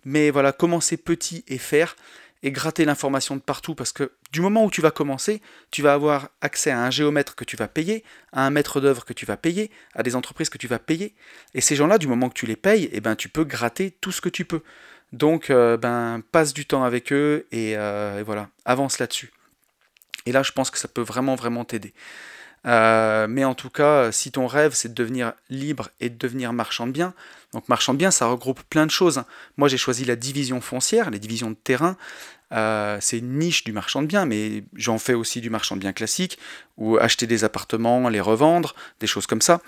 Mais voilà, commencer petit et faire et gratter l'information de partout parce que du moment où tu vas commencer, tu vas avoir accès à un géomètre que tu vas payer, à un maître d'œuvre que tu vas payer, à des entreprises que tu vas payer. Et ces gens-là, du moment que tu les payes, eh ben, tu peux gratter tout ce que tu peux. Donc, euh, ben, passe du temps avec eux et, euh, et voilà, avance là-dessus. Et là, je pense que ça peut vraiment, vraiment t'aider. Euh, mais en tout cas, si ton rêve c'est de devenir libre et de devenir marchand de biens, donc marchand de biens ça regroupe plein de choses. Moi j'ai choisi la division foncière, les divisions de terrain. Euh, c'est une niche du marchand de biens, mais j'en fais aussi du marchand de biens classique, ou acheter des appartements, les revendre, des choses comme ça.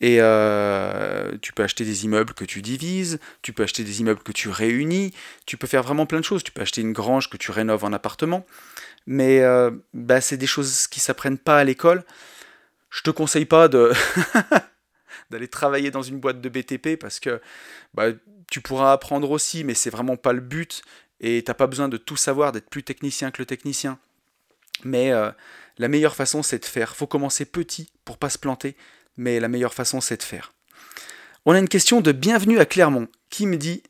Et euh, tu peux acheter des immeubles que tu divises, tu peux acheter des immeubles que tu réunis, tu peux faire vraiment plein de choses. Tu peux acheter une grange que tu rénoves en appartement. Mais bah, c'est des choses qui s'apprennent pas à l'école je te conseille pas de d'aller travailler dans une boîte de BTP parce que bah, tu pourras apprendre aussi, mais c'est vraiment pas le but et t'as pas besoin de tout savoir, d'être plus technicien que le technicien. Mais euh, la meilleure façon c'est de faire. Faut commencer petit pour pas se planter, mais la meilleure façon c'est de faire. On a une question de Bienvenue à Clermont qui me dit,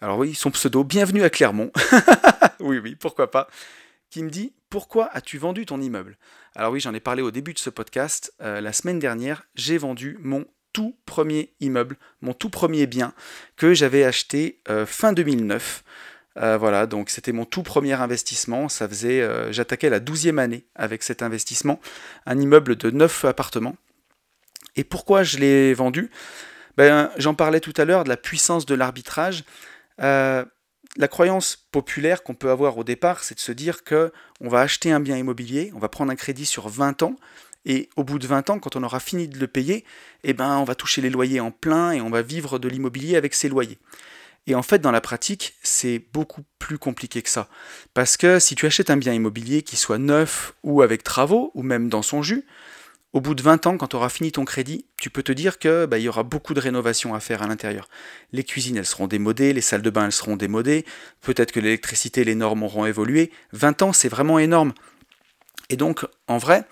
alors oui, son pseudo, Bienvenue à Clermont. oui, oui, pourquoi pas. Qui me dit pourquoi as-tu vendu ton immeuble? Alors oui, j'en ai parlé au début de ce podcast. Euh, la semaine dernière, j'ai vendu mon tout premier immeuble, mon tout premier bien que j'avais acheté euh, fin 2009. Euh, voilà, donc c'était mon tout premier investissement. Ça faisait, j'attaquais la douzième année avec cet investissement, un immeuble de 9 appartements. Et pourquoi je l'ai vendu? Ben, J'en parlais tout à l'heure de la puissance de l'arbitrage la croyance populaire qu'on peut avoir au départ, c'est de se dire que on va acheter un bien immobilier, on va prendre un crédit sur 20 ans, et au bout de 20 ans, quand on aura fini de le payer, eh ben, on va toucher les loyers en plein et on va vivre de l'immobilier avec ces loyers. Et en fait, dans la pratique, c'est beaucoup plus compliqué que ça. Parce que si tu achètes un bien immobilier qui soit neuf ou avec travaux, ou même dans son jus, au bout de 20 ans, quand tu auras fini ton crédit, tu peux te dire que bah, y aura beaucoup de rénovations à faire à l'intérieur. Les cuisines, elles seront démodées, les salles de bain, elles seront démodées, peut-être que l'électricité, les normes auront évolué. 20 ans, c'est vraiment énorme. Et donc, en vrai,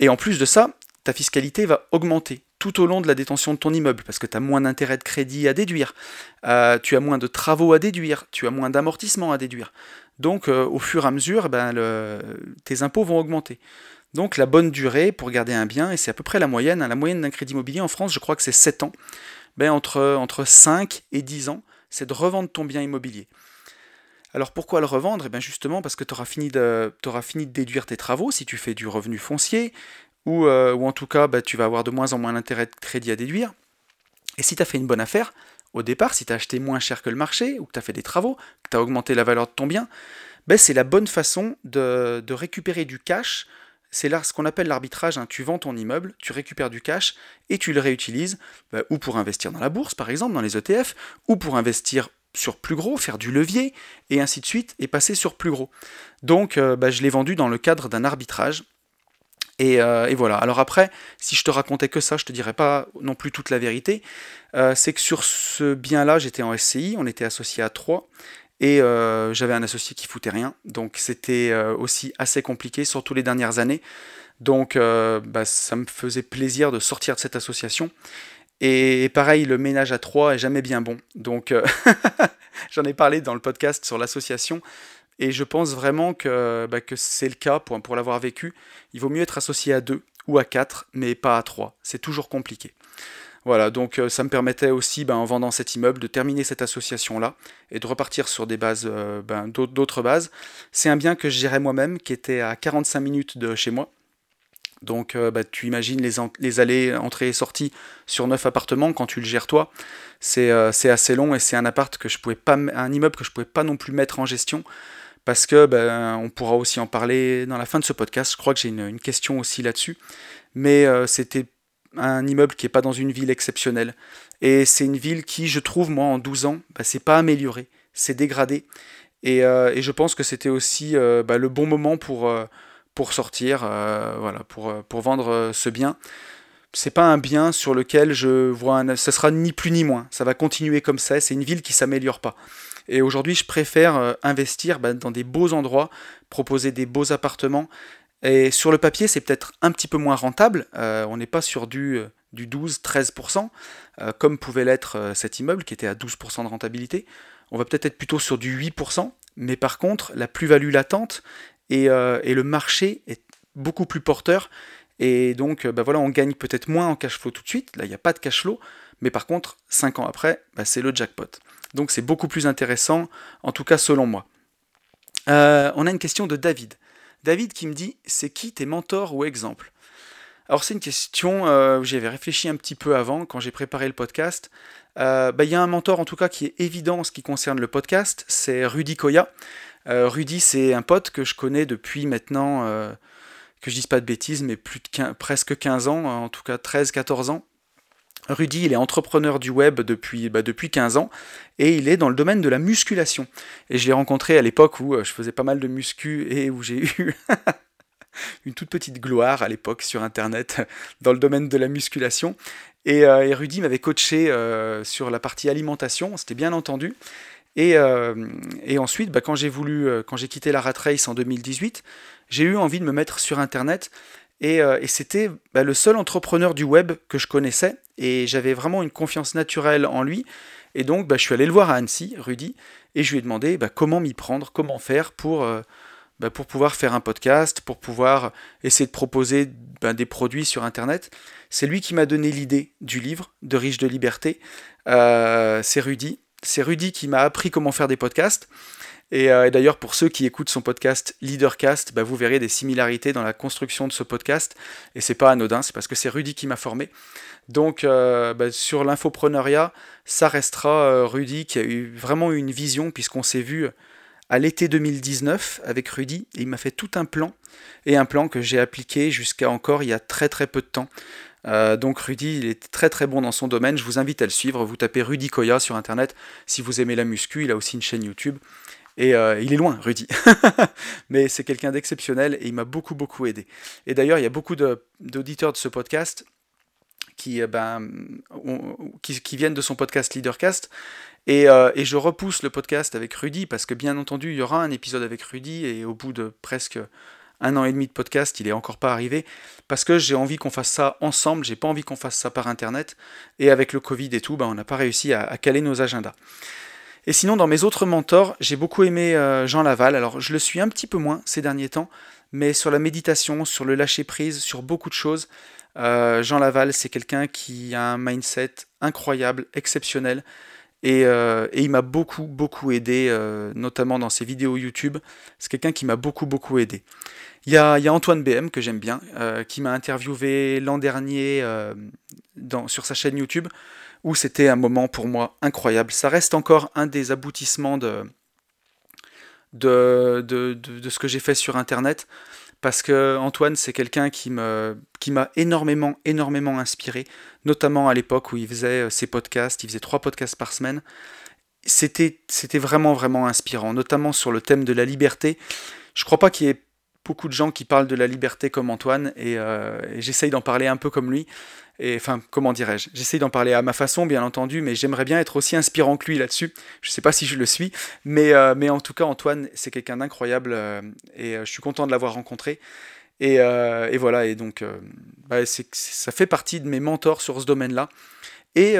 et en plus de ça, ta fiscalité va augmenter tout au long de la détention de ton immeuble, parce que tu as moins d'intérêt de crédit à déduire, euh, tu as moins de travaux à déduire, tu as moins d'amortissement à déduire. Donc, euh, au fur et à mesure, ben, tes impôts vont augmenter. Donc la bonne durée pour garder un bien, et c'est à peu près la moyenne, hein, la moyenne d'un crédit immobilier en France, je crois que c'est 7 ans, ben entre, entre 5 et 10 ans, c'est de revendre ton bien immobilier. Alors pourquoi le revendre? Eh bien justement parce que tu auras, fini de, déduire tes travaux si tu fais du revenu foncier, ou, euh, en tout cas ben, tu vas avoir de moins en moins d'intérêt de crédit à déduire. Et si tu as fait une bonne affaire, au départ, si tu as acheté moins cher que le marché, ou que tu as fait des travaux, que tu as augmenté la valeur de ton bien, ben, c'est la bonne façon de, de récupérer du cash c'est ce qu'on appelle l'arbitrage. Hein. Tu vends ton immeuble, tu récupères du cash et tu le réutilises, bah, ou pour investir dans la bourse, par exemple, dans les ETF, ou pour investir sur plus gros, faire du levier, et ainsi de suite, et passer sur plus gros. Donc, euh, bah, je l'ai vendu dans le cadre d'un arbitrage. Euh, et, voilà. Alors après, si je te racontais que ça, je te dirais pas non plus toute la vérité. Euh, c'est que sur ce bien-là, j'étais en SCI, on était associé à trois, et euh, j'avais un associé qui foutait rien. Donc c'était euh, aussi assez compliqué, surtout les dernières années. Donc euh, bah, ça me faisait plaisir de sortir de cette association. Et, pareil, le ménage à trois est jamais bien bon. Donc j'en ai parlé dans le podcast sur l'association. Et je pense vraiment que, bah, c'est le cas pour l'avoir vécu. Il vaut mieux être associé à deux ou à quatre, mais pas à trois. C'est toujours compliqué. Voilà, donc euh, ça me permettait aussi, ben, en vendant cet immeuble, de terminer cette association-là et de repartir sur des bases, euh, ben, d'autres bases. C'est un bien que je gérais moi-même, qui était à 45 minutes de chez moi. Donc euh, bah, tu imagines les, allées, entrées et sorties sur neuf appartements quand tu le gères toi. C'est assez long et c'est un appart que je pouvais pas, un immeuble que je pouvais pas non plus mettre en gestion parce que ben, on pourra aussi en parler dans la fin de ce podcast. Je crois que j'ai une, question aussi là-dessus. Mais c'était un immeuble qui n'est pas dans une ville exceptionnelle. Et c'est une ville qui, je trouve, moi, en 12 ans, bah, c'est pas amélioré, c'est dégradé. Et, euh, et, je pense que c'était aussi euh, bah, le bon moment pour, euh, pour sortir, voilà, pour, pour vendre ce bien. C'est pas un bien sur lequel je vois un. Ce sera ni plus ni moins. Ça va continuer comme ça. C'est une ville qui s'améliore pas. Et aujourd'hui, je préfère investir bah, dans des beaux endroits, proposer des beaux appartements et sur le papier, c'est peut-être un petit peu moins rentable. Euh, on n'est pas sur du, euh, du 12-13%, euh, comme pouvait l'être cet immeuble qui était à 12% de rentabilité. On va peut-être être plutôt sur du 8%, mais par contre, la plus-value latente et, et, le marché est beaucoup plus porteur. Et donc, bah voilà, on gagne peut-être moins en cash flow tout de suite. Là, il n'y a pas de cash flow. Mais par contre, 5 ans après, bah, c'est le jackpot. Donc, c'est beaucoup plus intéressant, en tout cas selon moi. on a une question de David. David qui me dit c'est qui tes mentors ou exemples? Alors c'est une question euh, où j'avais réfléchi un petit peu avant quand j'ai préparé le podcast. Euh, bah, il y a un mentor en tout cas qui est évident en ce qui concerne le podcast, c'est Rudy Koya. Euh, Rudy c'est un pote que je connais depuis maintenant, que je dise pas de bêtises, mais plus de presque 15 ans, en tout cas 13-14 ans. Rudy, il est entrepreneur du web depuis, bah, depuis 15 ans et il est dans le domaine de la musculation. Et je l'ai rencontré à l'époque où euh, je faisais pas mal de muscu et où j'ai eu une toute petite gloire à l'époque sur Internet dans le domaine de la musculation. Et, euh, Rudy m'avait coaché euh, sur la partie alimentation, c'était bien entendu. Et, ensuite, bah, quand j'ai voulu, quand j'ai quitté la Rat Race en 2018, j'ai eu envie de me mettre sur Internet et, c'était bah, le seul entrepreneur du web que je connaissais et j'avais vraiment une confiance naturelle en lui. Et donc, bah, je suis allé le voir à Annecy, Rudy, et je lui ai demandé bah, comment m'y prendre, comment faire pour, euh, bah, pour pouvoir faire un podcast, pour pouvoir essayer de proposer des produits sur Internet. C'est lui qui m'a donné l'idée du livre, De riche de liberté. Euh, c'est Rudy. C'est Rudy qui m'a appris comment faire des podcasts. Euh, et, d'ailleurs, pour ceux qui écoutent son podcast Leadercast, bah, vous verrez des similarités dans la construction de ce podcast. Et c'est pas anodin, c'est parce que c'est Rudy qui m'a formé. Donc, euh, bah, sur l'infopreneuriat, ça restera euh, Rudy qui a eu vraiment une vision, puisqu'on s'est vu à l'été 2019 avec Rudy, et il m'a fait tout un plan, et un plan que j'ai appliqué jusqu'à encore il y a très très peu de temps. donc Rudy, il est très très bon dans son domaine, je vous invite à le suivre, vous tapez Rudy Koya sur internet si vous aimez la muscu, il a aussi une chaîne YouTube, et euh, il est loin, Rudy. Mais c'est quelqu'un d'exceptionnel et il m'a beaucoup, beaucoup aidé. Et d'ailleurs, il y a beaucoup d'auditeurs de, ce podcast qui, euh, ben, qui, viennent de son podcast Leadercast. Et, euh, et, je repousse le podcast avec Rudy parce que, bien entendu, il y aura un épisode avec Rudy et au bout de presque un an et demi de podcast, il est encore pas arrivé parce que j'ai envie qu'on fasse ça ensemble, j'ai pas envie qu'on fasse ça par internet et avec le Covid et tout, ben, on n'a pas réussi à, caler nos agendas. Et sinon, dans mes autres mentors, j'ai beaucoup aimé euh, Jean Laval. Alors, je le suis un petit peu moins ces derniers temps, mais sur la méditation, sur le lâcher prise, sur beaucoup de choses. Euh, Jean Laval, c'est quelqu'un qui a un mindset incroyable, exceptionnel. Et, euh, il m'a beaucoup, beaucoup aidé, notamment dans ses vidéos YouTube. C'est quelqu'un qui m'a beaucoup, beaucoup aidé. Il y a, Antoine BM, que j'aime bien, qui m'a interviewé l'an dernier sur sa chaîne YouTube où c'était un moment pour moi incroyable. Ça reste encore un des aboutissements de, de, de, ce que j'ai fait sur Internet, parce que Antoine, c'est quelqu'un qui m'a énormément, énormément inspiré, notamment à l'époque où il faisait euh, ses podcasts, il faisait trois podcasts par semaine. C'était, c'était vraiment, vraiment inspirant, notamment sur le thème de la liberté. Je crois pas qu'il y ait beaucoup de gens qui parlent de la liberté comme Antoine, et, euh, et j'essaye d'en parler un peu comme lui. Et enfin, comment dirais-je? J'essaie d'en parler à ma façon, bien entendu, mais j'aimerais bien être aussi inspirant que lui là-dessus. Je ne sais pas si je le suis, mais, euh, mais en tout cas, Antoine, c'est quelqu'un d'incroyable euh, et euh, je suis content de l'avoir rencontré. Et, voilà, et donc, bah, ça fait partie de mes mentors sur ce domaine-là. Et,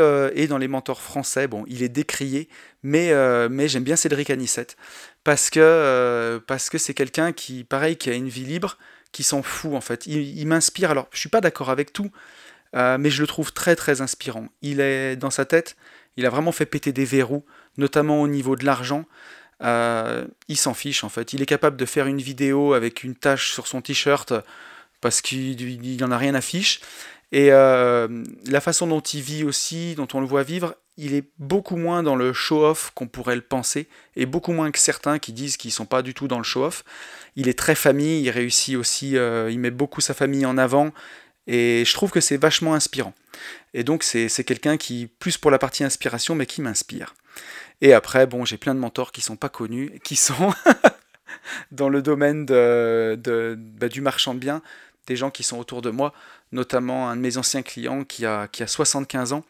dans les mentors français, bon, il est décrié, mais, mais j'aime bien Cédric Anissette parce que parce que c'est quelqu'un qui, pareil, qui a une vie libre, qui s'en fout en fait. Il, m'inspire. Alors, je suis pas d'accord avec tout, mais je le trouve très très inspirant. Il est dans sa tête, il a vraiment fait péter des verrous, notamment au niveau de l'argent. il s'en fiche en fait. Il est capable de faire une vidéo avec une tache sur son t-shirt parce qu'il n'en a rien à fiche. Et euh, la façon dont il vit aussi, dont on le voit vivre, il est beaucoup moins dans le show-off qu'on pourrait le penser, et beaucoup moins que certains qui disent qu'ils sont pas du tout dans le show-off. Il est très famille, il réussit aussi, euh, il met beaucoup sa famille en avant, et je trouve que c'est vachement inspirant. Et donc c'est quelqu'un qui, plus pour la partie inspiration, mais qui m'inspire. Et après, bon, j'ai plein de mentors qui sont pas connus, qui sont dans le domaine de, de bah, du marchand de biens, des gens qui sont autour de moi, notamment un de mes anciens clients qui a, qui a 75 ans,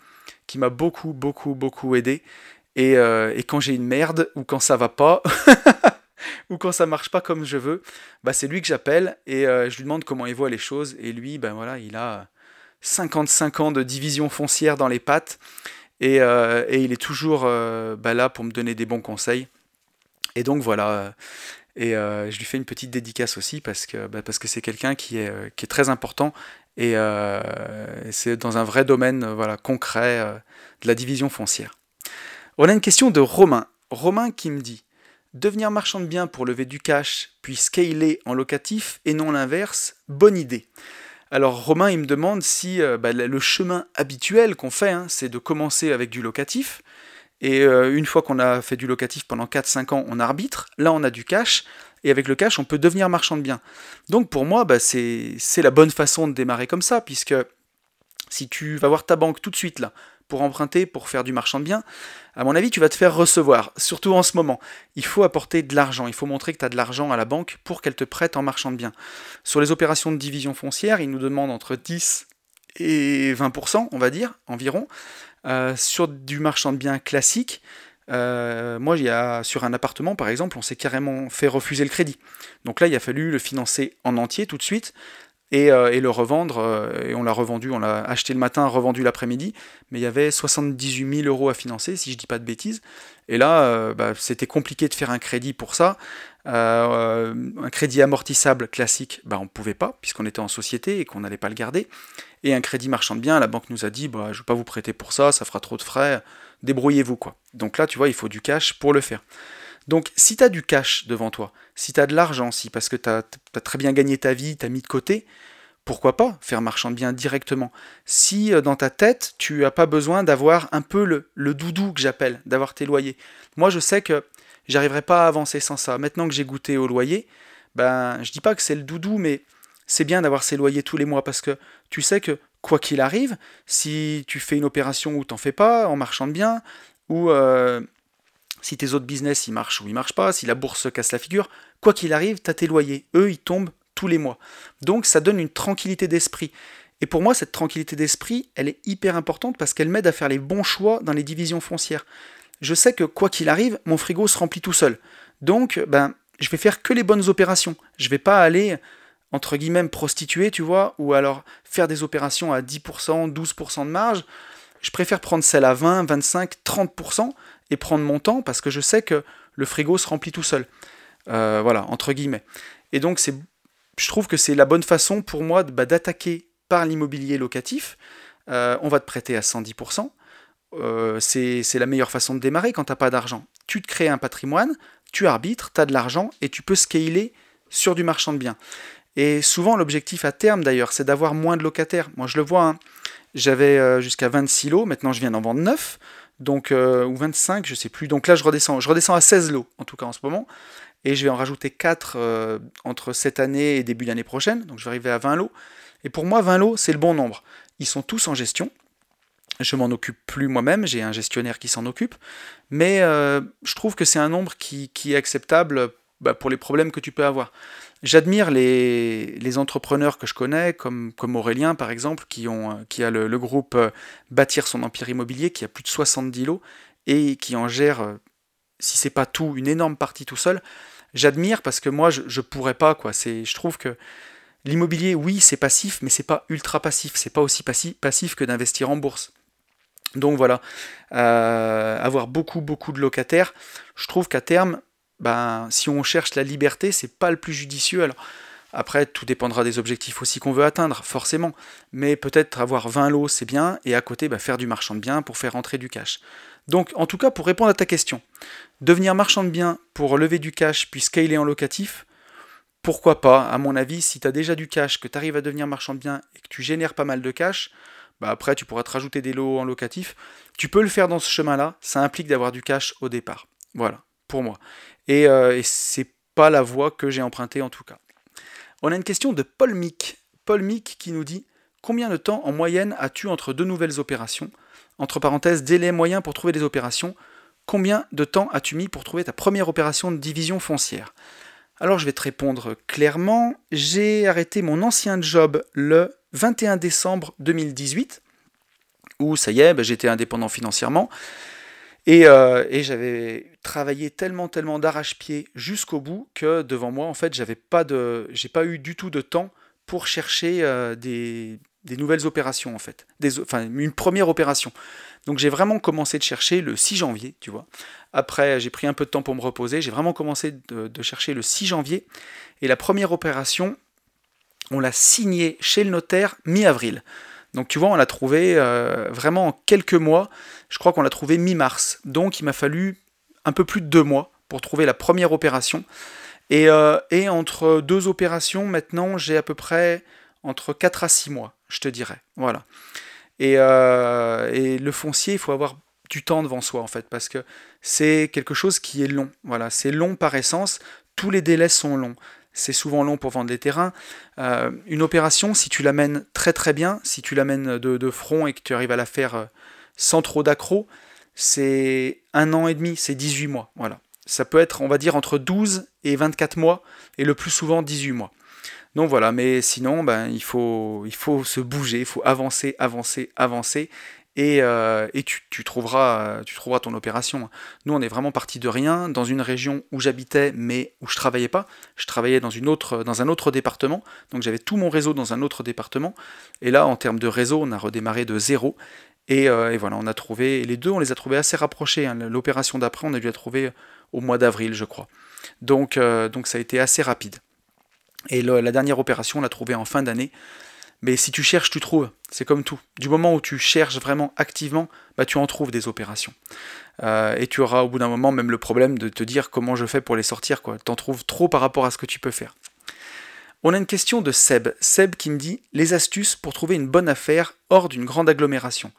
qui m'a beaucoup, beaucoup, beaucoup aidé. Et, euh, et quand j'ai une merde, ou quand ça va pas, ou quand ça marche pas comme je veux, bah c'est lui que j'appelle et euh, je lui demande comment il voit les choses. Et lui, ben voilà, il a 55 ans de division foncière dans les pattes. Et, euh, et il est toujours bah là pour me donner des bons conseils. Et donc voilà, et euh, je lui fais une petite dédicace aussi parce que bah, parce que c'est quelqu'un qui est, euh, qui est très important et euh, c'est dans un vrai domaine voilà, concret de la division foncière. On a une question de Romain. Romain qui me dit Devenir marchand de biens pour lever du cash, puis scaler en locatif et non l'inverse, bonne idée. Alors Romain, il me demande si bah, le chemin habituel qu'on fait, hein, c'est de commencer avec du locatif, et euh, une fois qu'on a fait du locatif pendant 4-5 ans, on arbitre. Là, on a du cash. Et avec le cash, on peut devenir marchand de biens. Donc pour moi, bah, c'est la bonne façon de démarrer comme ça, puisque si tu vas voir ta banque tout de suite là, pour emprunter, pour faire du marchand de biens, à mon avis, tu vas te faire recevoir, surtout en ce moment. Il faut apporter de l'argent, il faut montrer que tu as de l'argent à la banque pour qu'elle te prête en marchand de biens. Sur les opérations de division foncière, ils nous demandent entre 10 et 20%, on va dire, environ. Euh, sur du marchand de biens classique, euh, moi, il y a, sur un appartement, par exemple, on s'est carrément fait refuser le crédit. Donc là, il a fallu le financer en entier tout de suite et, euh, le revendre. et on l'a revendu, on l'a acheté le matin, revendu l'après-midi. Mais il y avait 78 000 euros à financer, si je dis pas de bêtises. Et là, bah, c'était compliqué de faire un crédit pour ça. un crédit amortissable classique, bah, on ne pouvait pas, puisqu'on était en société et qu'on n'allait pas le garder. Et un crédit marchand de biens, la banque nous a dit bah, je ne vais pas vous prêter pour ça, ça fera trop de frais, débrouillez-vous. quoi. Donc là, tu vois, il faut du cash pour le faire. Donc si tu as du cash devant toi, si tu as de l'argent, si parce que tu as, très bien gagné ta vie, tu as mis de côté, pourquoi pas faire marchand de biens directement? Si euh, dans ta tête, tu n'as pas besoin d'avoir un peu le, doudou que j'appelle, d'avoir tes loyers. Moi, je sais que j'arriverai pas à avancer sans ça. Maintenant que j'ai goûté au loyer, ben, je dis pas que c'est le doudou, mais c'est bien d'avoir ses loyers tous les mois parce que tu sais que quoi qu'il arrive, si tu fais une opération ou t'en fais pas en marchant de bien, ou euh, si tes autres business ils marchent ou ils marchent pas, si la bourse se casse la figure, quoi qu'il arrive, tu as tes loyers. Eux, ils tombent tous les mois. Donc ça donne une tranquillité d'esprit. Et pour moi, cette tranquillité d'esprit, elle est hyper importante parce qu'elle m'aide à faire les bons choix dans les divisions foncières. Je sais que quoi qu'il arrive, mon frigo se remplit tout seul. Donc, ben, je vais faire que les bonnes opérations. Je vais pas aller entre guillemets prostituer, tu vois, ou alors faire des opérations à 10%, 12% de marge. Je préfère prendre celle à 20, 25, 30% et prendre mon temps parce que je sais que le frigo se remplit tout seul. Euh, voilà, entre guillemets. Et donc, c'est, je trouve que c'est la bonne façon pour moi bah, d'attaquer par l'immobilier locatif. Euh, on va te prêter à 110%. Euh, c'est, c'est la meilleure façon de démarrer quand tu n'as pas d'argent. Tu te crées un patrimoine, tu arbitres, tu as de l'argent et tu peux scaler sur du marchand de biens. Et souvent, l'objectif à terme, d'ailleurs, c'est d'avoir moins de locataires. Moi, je le vois, hein. j'avais jusqu'à 26 lots, maintenant je viens d'en vendre 9, donc, euh, ou 25, je sais plus. Donc là, je redescends, je redescends à 16 lots, en tout cas en ce moment, et je vais en rajouter 4 euh, entre cette année et début d'année prochaine, donc je vais arriver à 20 lots. Et pour moi, 20 lots, c'est le bon nombre. Ils sont tous en gestion. Je m'en occupe plus moi-même, j'ai un gestionnaire qui s'en occupe, mais je trouve que c'est un nombre qui, est acceptable bah, pour les problèmes que tu peux avoir. J'admire les, entrepreneurs que je connais, comme, comme Aurélien par exemple, qui, qui a le, groupe euh, Bâtir son empire immobilier, qui a plus de 70 lots, et qui en gère, euh, si c'est pas tout, une énorme partie tout seul. J'admire parce que moi, je, ne pourrais pas, quoi. Je trouve que l'immobilier, oui, c'est passif, mais c'est pas ultra passif. C'est pas aussi passif que d'investir en bourse. Donc voilà, avoir beaucoup beaucoup de locataires, je trouve qu'à terme, ben, si on cherche la liberté, c'est pas le plus judicieux. Alors, après, tout dépendra des objectifs aussi qu'on veut atteindre, forcément. Mais peut-être avoir 20 lots, c'est bien, et à côté, bah, faire du marchand de biens pour faire rentrer du cash. Donc, en tout cas, pour répondre à ta question, devenir marchand de biens pour lever du cash puis scaler en locatif, pourquoi pas À mon avis, si tu as déjà du cash, que tu arrives à devenir marchand de biens et que tu génères pas mal de cash, bah après, tu pourras te rajouter des lots en locatif. Tu peux le faire dans ce chemin-là, ça implique d'avoir du cash au départ. Voilà, moi. Et, euh, et c'est pas la voie que j'ai empruntée en tout cas. On a une question de Paul Mick. Paul Mick qui nous dit Combien de temps en moyenne as-tu entre deux nouvelles opérations? Entre parenthèses, délai moyen pour trouver des opérations. Combien de temps as-tu mis pour trouver ta première opération de division foncière? Alors je vais te répondre clairement. J'ai arrêté mon ancien job le 21 décembre 2018, où ça y est, ben, j'étais indépendant financièrement. Euh, et, j'avais travaillé tellement, tellement d'arrache-pied jusqu'au bout que devant moi, en fait, j'avais pas de, j'ai pas eu du tout de temps pour chercher euh, des, nouvelles opérations, en fait. Des, enfin, une première opération. Donc j'ai vraiment commencé de chercher le 6 janvier, tu vois. Après, j'ai pris un peu de temps pour me reposer. J'ai vraiment commencé de, de chercher le 6 janvier. Et la première opération, on l'a signée chez le notaire mi-avril. Donc tu vois, on l'a trouvé euh, vraiment en quelques mois. Je crois qu'on l'a trouvé mi-mars. Donc il m'a fallu un peu plus de deux mois pour trouver la première opération. Et, euh, entre deux opérations, maintenant, j'ai à peu près entre 4 à 6 mois, je te dirais. Voilà. Et, euh, et, le foncier, il faut avoir du temps devant soi, en fait, parce que c'est quelque chose qui est long. Voilà, c'est long par essence. Tous les délais sont longs c'est souvent long pour vendre des terrains. Euh, une opération, si tu l'amènes très très bien, si tu l'amènes de, front et que tu arrives à la faire euh, sans trop d'accro, c'est un an et demi, c'est 18 mois. Voilà. Ça peut être, on va dire, entre 12 et 24 mois, et le plus souvent 18 mois. Donc voilà, mais sinon, ben, il, faut, il faut se bouger, il faut avancer, avancer, avancer, et, euh, tu, trouveras, ton opération. Nous, on est vraiment parti de rien, dans une région où j'habitais, mais où je travaillais pas. Je travaillais dans, un autre département, donc j'avais tout mon réseau dans un autre département. Et là, en termes de réseau, on a redémarré de zéro. Et, euh, voilà, on a trouvé, les deux, on les a trouvés assez rapprochés. Hein. L'opération d'après, on a dû la trouver au mois d'avril, je crois. Donc, euh, donc ça a été assez rapide. Et la dernière opération, on l'a trouvée en fin d'année. Mais si tu cherches, tu trouves. C'est comme tout. Du moment où tu cherches vraiment activement, bah, tu en trouves des opérations. Euh, et tu auras au bout d'un moment même le problème de te dire comment je fais pour les sortir. Tu en trouves trop par rapport à ce que tu peux faire. On a une question de Seb. Seb qui me dit les astuces pour trouver une bonne affaire hors d'une grande agglomération.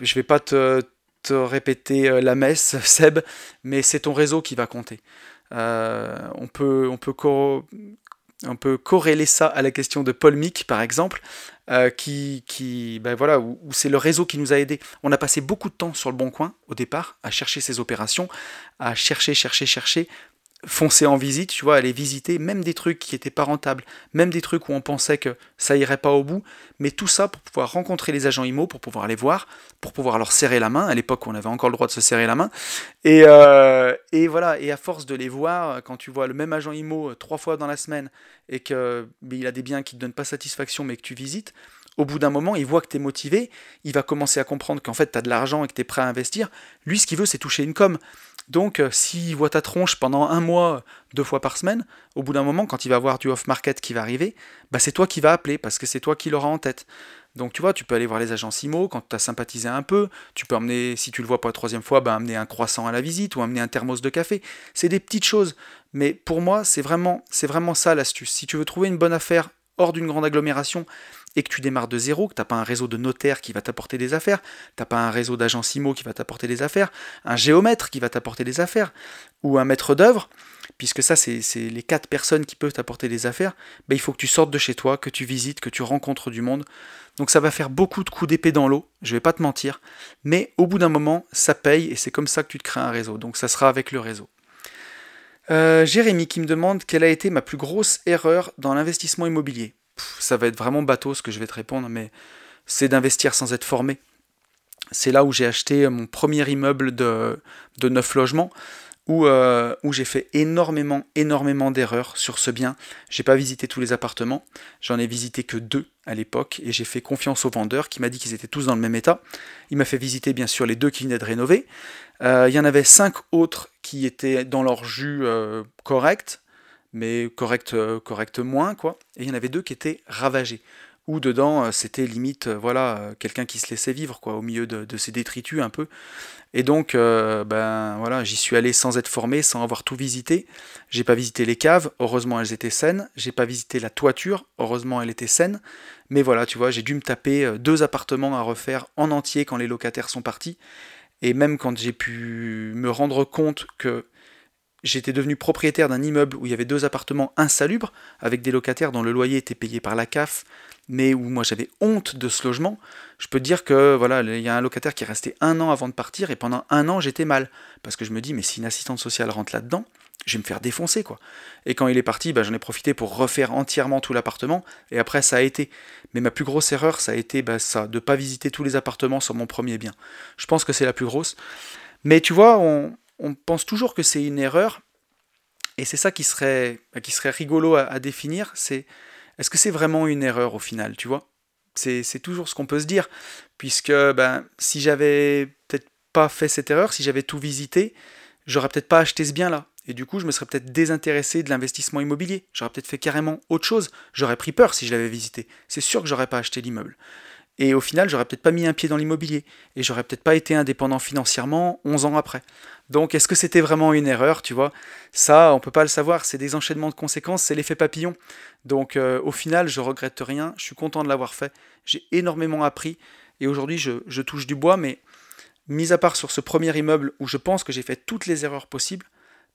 Je vais pas te, répéter euh, la messe, Seb, mais c'est ton réseau qui va compter. Euh, on peut, on peut on peut corréler ça à la question de Paul Mick, par exemple, euh, qui, qui ben voilà, où, c'est le réseau qui nous a aidés. On a passé beaucoup de temps sur le bon coin au départ, à chercher ces opérations, à chercher, chercher, chercher, foncer en visite, tu vois, aller visiter même des trucs qui étaient pas rentables, même des trucs où on pensait que ça irait pas au bout, mais tout ça pour pouvoir rencontrer les agents IMO, pour pouvoir les voir, pour pouvoir leur serrer la main. À l'époque, on avait encore le droit de se serrer la main. Et, euh, et voilà, et à force de les voir, quand tu vois le même agent IMO euh, trois fois dans la semaine et qu'il a des biens qui te donnent pas satisfaction mais que tu visites, au bout d'un moment, il voit que tu es motivé, il va commencer à comprendre qu'en fait, tu as de l'argent et que tu es prêt à investir. Lui, ce qu'il veut, c'est toucher une com. Donc, euh, s'il voit ta tronche pendant un mois, deux fois par semaine, au bout d'un moment, quand il va voir du off-market qui va arriver, bah, c'est toi qui vas appeler parce que c'est toi qui l'auras en tête. Donc, tu vois, tu peux aller voir les agents IMO quand tu as sympathisé un peu. Tu peux emmener, si tu le vois pour la troisième fois, bah, amener un croissant à la visite ou amener un thermos de café. C'est des petites choses. Mais pour moi, c'est vraiment, c'est vraiment ça l'astuce. Si tu veux trouver une bonne affaire hors d'une grande agglomération, et que tu démarres de zéro, que tu n'as pas un réseau de notaires qui va t'apporter des affaires, tu n'as pas un réseau d'agents IMO qui va t'apporter des affaires, un géomètre qui va t'apporter des affaires, ou un maître d'œuvre, puisque ça c'est les quatre personnes qui peuvent t'apporter des affaires, ben, il faut que tu sortes de chez toi, que tu visites, que tu rencontres du monde. Donc ça va faire beaucoup de coups d'épée dans l'eau, je vais pas te mentir, mais au bout d'un moment, ça paye et c'est comme ça que tu te crées un réseau. Donc ça sera avec le réseau. Euh, Jérémy qui me demande quelle a été ma plus grosse erreur dans l'investissement immobilier ça va être vraiment bateau ce que je vais te répondre, mais c'est d'investir sans être formé. C'est là où j'ai acheté mon premier immeuble de, de 9 logements, où, euh, où j'ai fait énormément, énormément d'erreurs sur ce bien. J'ai pas visité tous les appartements, j'en ai visité que deux à l'époque, et j'ai fait confiance au vendeur qui m'a dit qu'ils étaient tous dans le même état. Il m'a fait visiter bien sûr les deux qui venaient de rénover. Euh, il y en avait cinq autres qui étaient dans leur jus euh, correct, mais correct, correct moins, quoi. Et il y en avait deux qui étaient ravagés où dedans c'était limite voilà quelqu'un qui se laissait vivre quoi au milieu de, de ces détritus un peu et donc, euh, ben voilà, j'y suis allé sans être formé, sans avoir tout visité. J'ai pas visité les caves, heureusement elles étaient saines. J'ai pas visité la toiture, heureusement elle était saine. Mais voilà, tu vois, j'ai dû me taper euh, deux appartements à refaire en entier quand les locataires sont partis. Et même quand j'ai pu me rendre compte que j'étais devenu propriétaire d'un immeuble où il y avait deux appartements insalubres, avec des locataires dont le loyer était payé par la CAF, mais où moi j'avais honte de ce logement, je peux dire que voilà, il y a un locataire qui est resté un an avant de partir et pendant un an j'étais mal parce que je me dis mais si une assistante sociale rentre là-dedans, je vais me faire défoncer quoi. Et quand il est parti, bah, j'en ai profité pour refaire entièrement tout l'appartement et après ça a été. Mais ma plus grosse erreur, ça a été bah, ça, de pas visiter tous les appartements sur mon premier bien. Je pense que c'est la plus grosse. Mais tu vois, on, pense toujours que c'est une erreur et c'est ça qui serait, qui serait rigolo à définir, c'est est-ce que c'est vraiment une erreur au final, tu vois? C'est toujours ce qu'on peut se dire, puisque ben, si j'avais peut-être pas fait cette erreur, si j'avais tout visité, j'aurais peut-être pas acheté ce bien-là. Et du coup, je me serais peut-être désintéressé de l'investissement immobilier. J'aurais peut-être fait carrément autre chose. J'aurais pris peur si je l'avais visité. C'est sûr que j'aurais pas acheté l'immeuble. Et au final, j'aurais peut-être pas mis un pied dans l'immobilier. Et j'aurais peut-être pas été indépendant financièrement 11 ans après. Donc, est-ce que c'était vraiment une erreur, tu vois? Ça, on peut pas le savoir. C'est des enchaînements de conséquences, c'est l'effet papillon. Donc, euh, au final, je regrette rien. Je suis content de l'avoir fait. J'ai énormément appris. Et aujourd'hui, je, je touche du bois. Mais, mis à part sur ce premier immeuble où je pense que j'ai fait toutes les erreurs possibles,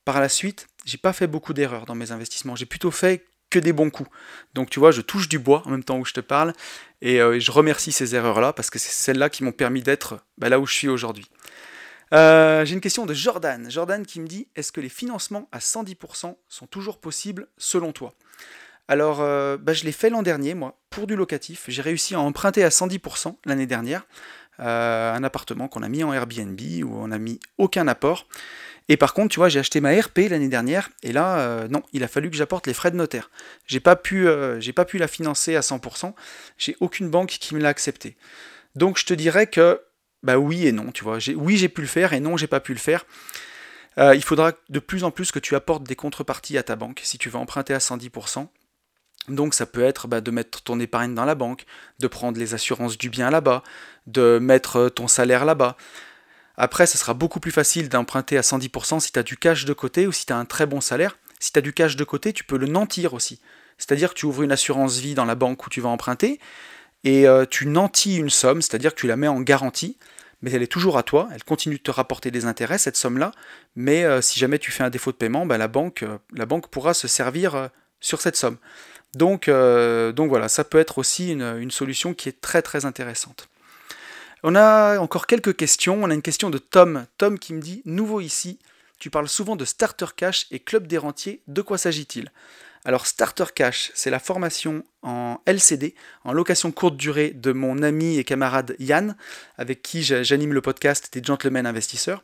par la suite, j'ai pas fait beaucoup d'erreurs dans mes investissements. J'ai plutôt fait que des bons coups. Donc tu vois, je touche du bois en même temps où je te parle, et euh, je remercie ces erreurs-là, parce que c'est celles-là qui m'ont permis d'être bah, là où je suis aujourd'hui. Euh, j'ai une question de Jordan. Jordan qui me dit, est-ce que les financements à 110% sont toujours possibles selon toi? Alors, euh, bah, je l'ai fait l'an dernier, moi, pour du locatif. J'ai réussi à emprunter à 110% l'année dernière. un appartement qu'on a mis en Airbnb où on n'a mis aucun apport. Et par contre, tu vois, j'ai acheté ma RP l'année dernière, et là, euh, non, il a fallu que j'apporte les frais de notaire. J'ai pas pu, euh, pas pu la financer à 100%. J'ai aucune banque qui me l'a accepté. Donc, je te dirais que, bah oui et non, tu vois. Oui, j'ai pu le faire, et non, j'ai pas pu le faire. Euh, il faudra de plus en plus que tu apportes des contreparties à ta banque si tu veux emprunter à 110%. Donc ça peut être bah, de mettre ton épargne dans la banque, de prendre les assurances du bien là-bas, de mettre ton salaire là-bas. Après, ce sera beaucoup plus facile d'emprunter à 110% si tu as du cash de côté ou si tu as un très bon salaire. Si tu as du cash de côté, tu peux le nantir aussi. C'est-à-dire que tu ouvres une assurance vie dans la banque où tu vas emprunter et euh, tu nantis une somme, c'est-à-dire que tu la mets en garantie, mais elle est toujours à toi, elle continue de te rapporter des intérêts, cette somme-là, mais euh, si jamais tu fais un défaut de paiement, la, banque, euh, la banque pourra se servir sur cette somme. Donc, donc voilà, ça peut être aussi une solution qui est très très intéressante. On a encore quelques questions. On a une question de Tom. Tom qui me dit Nouveau ici, tu parles souvent de Starter Cash et Club des Rentiers. De quoi s'agit-il? Alors Starter Cash, c'est la formation en LCD, en location courte durée de mon ami et camarade Yann, avec qui j'anime le podcast des Gentlemen Investisseurs.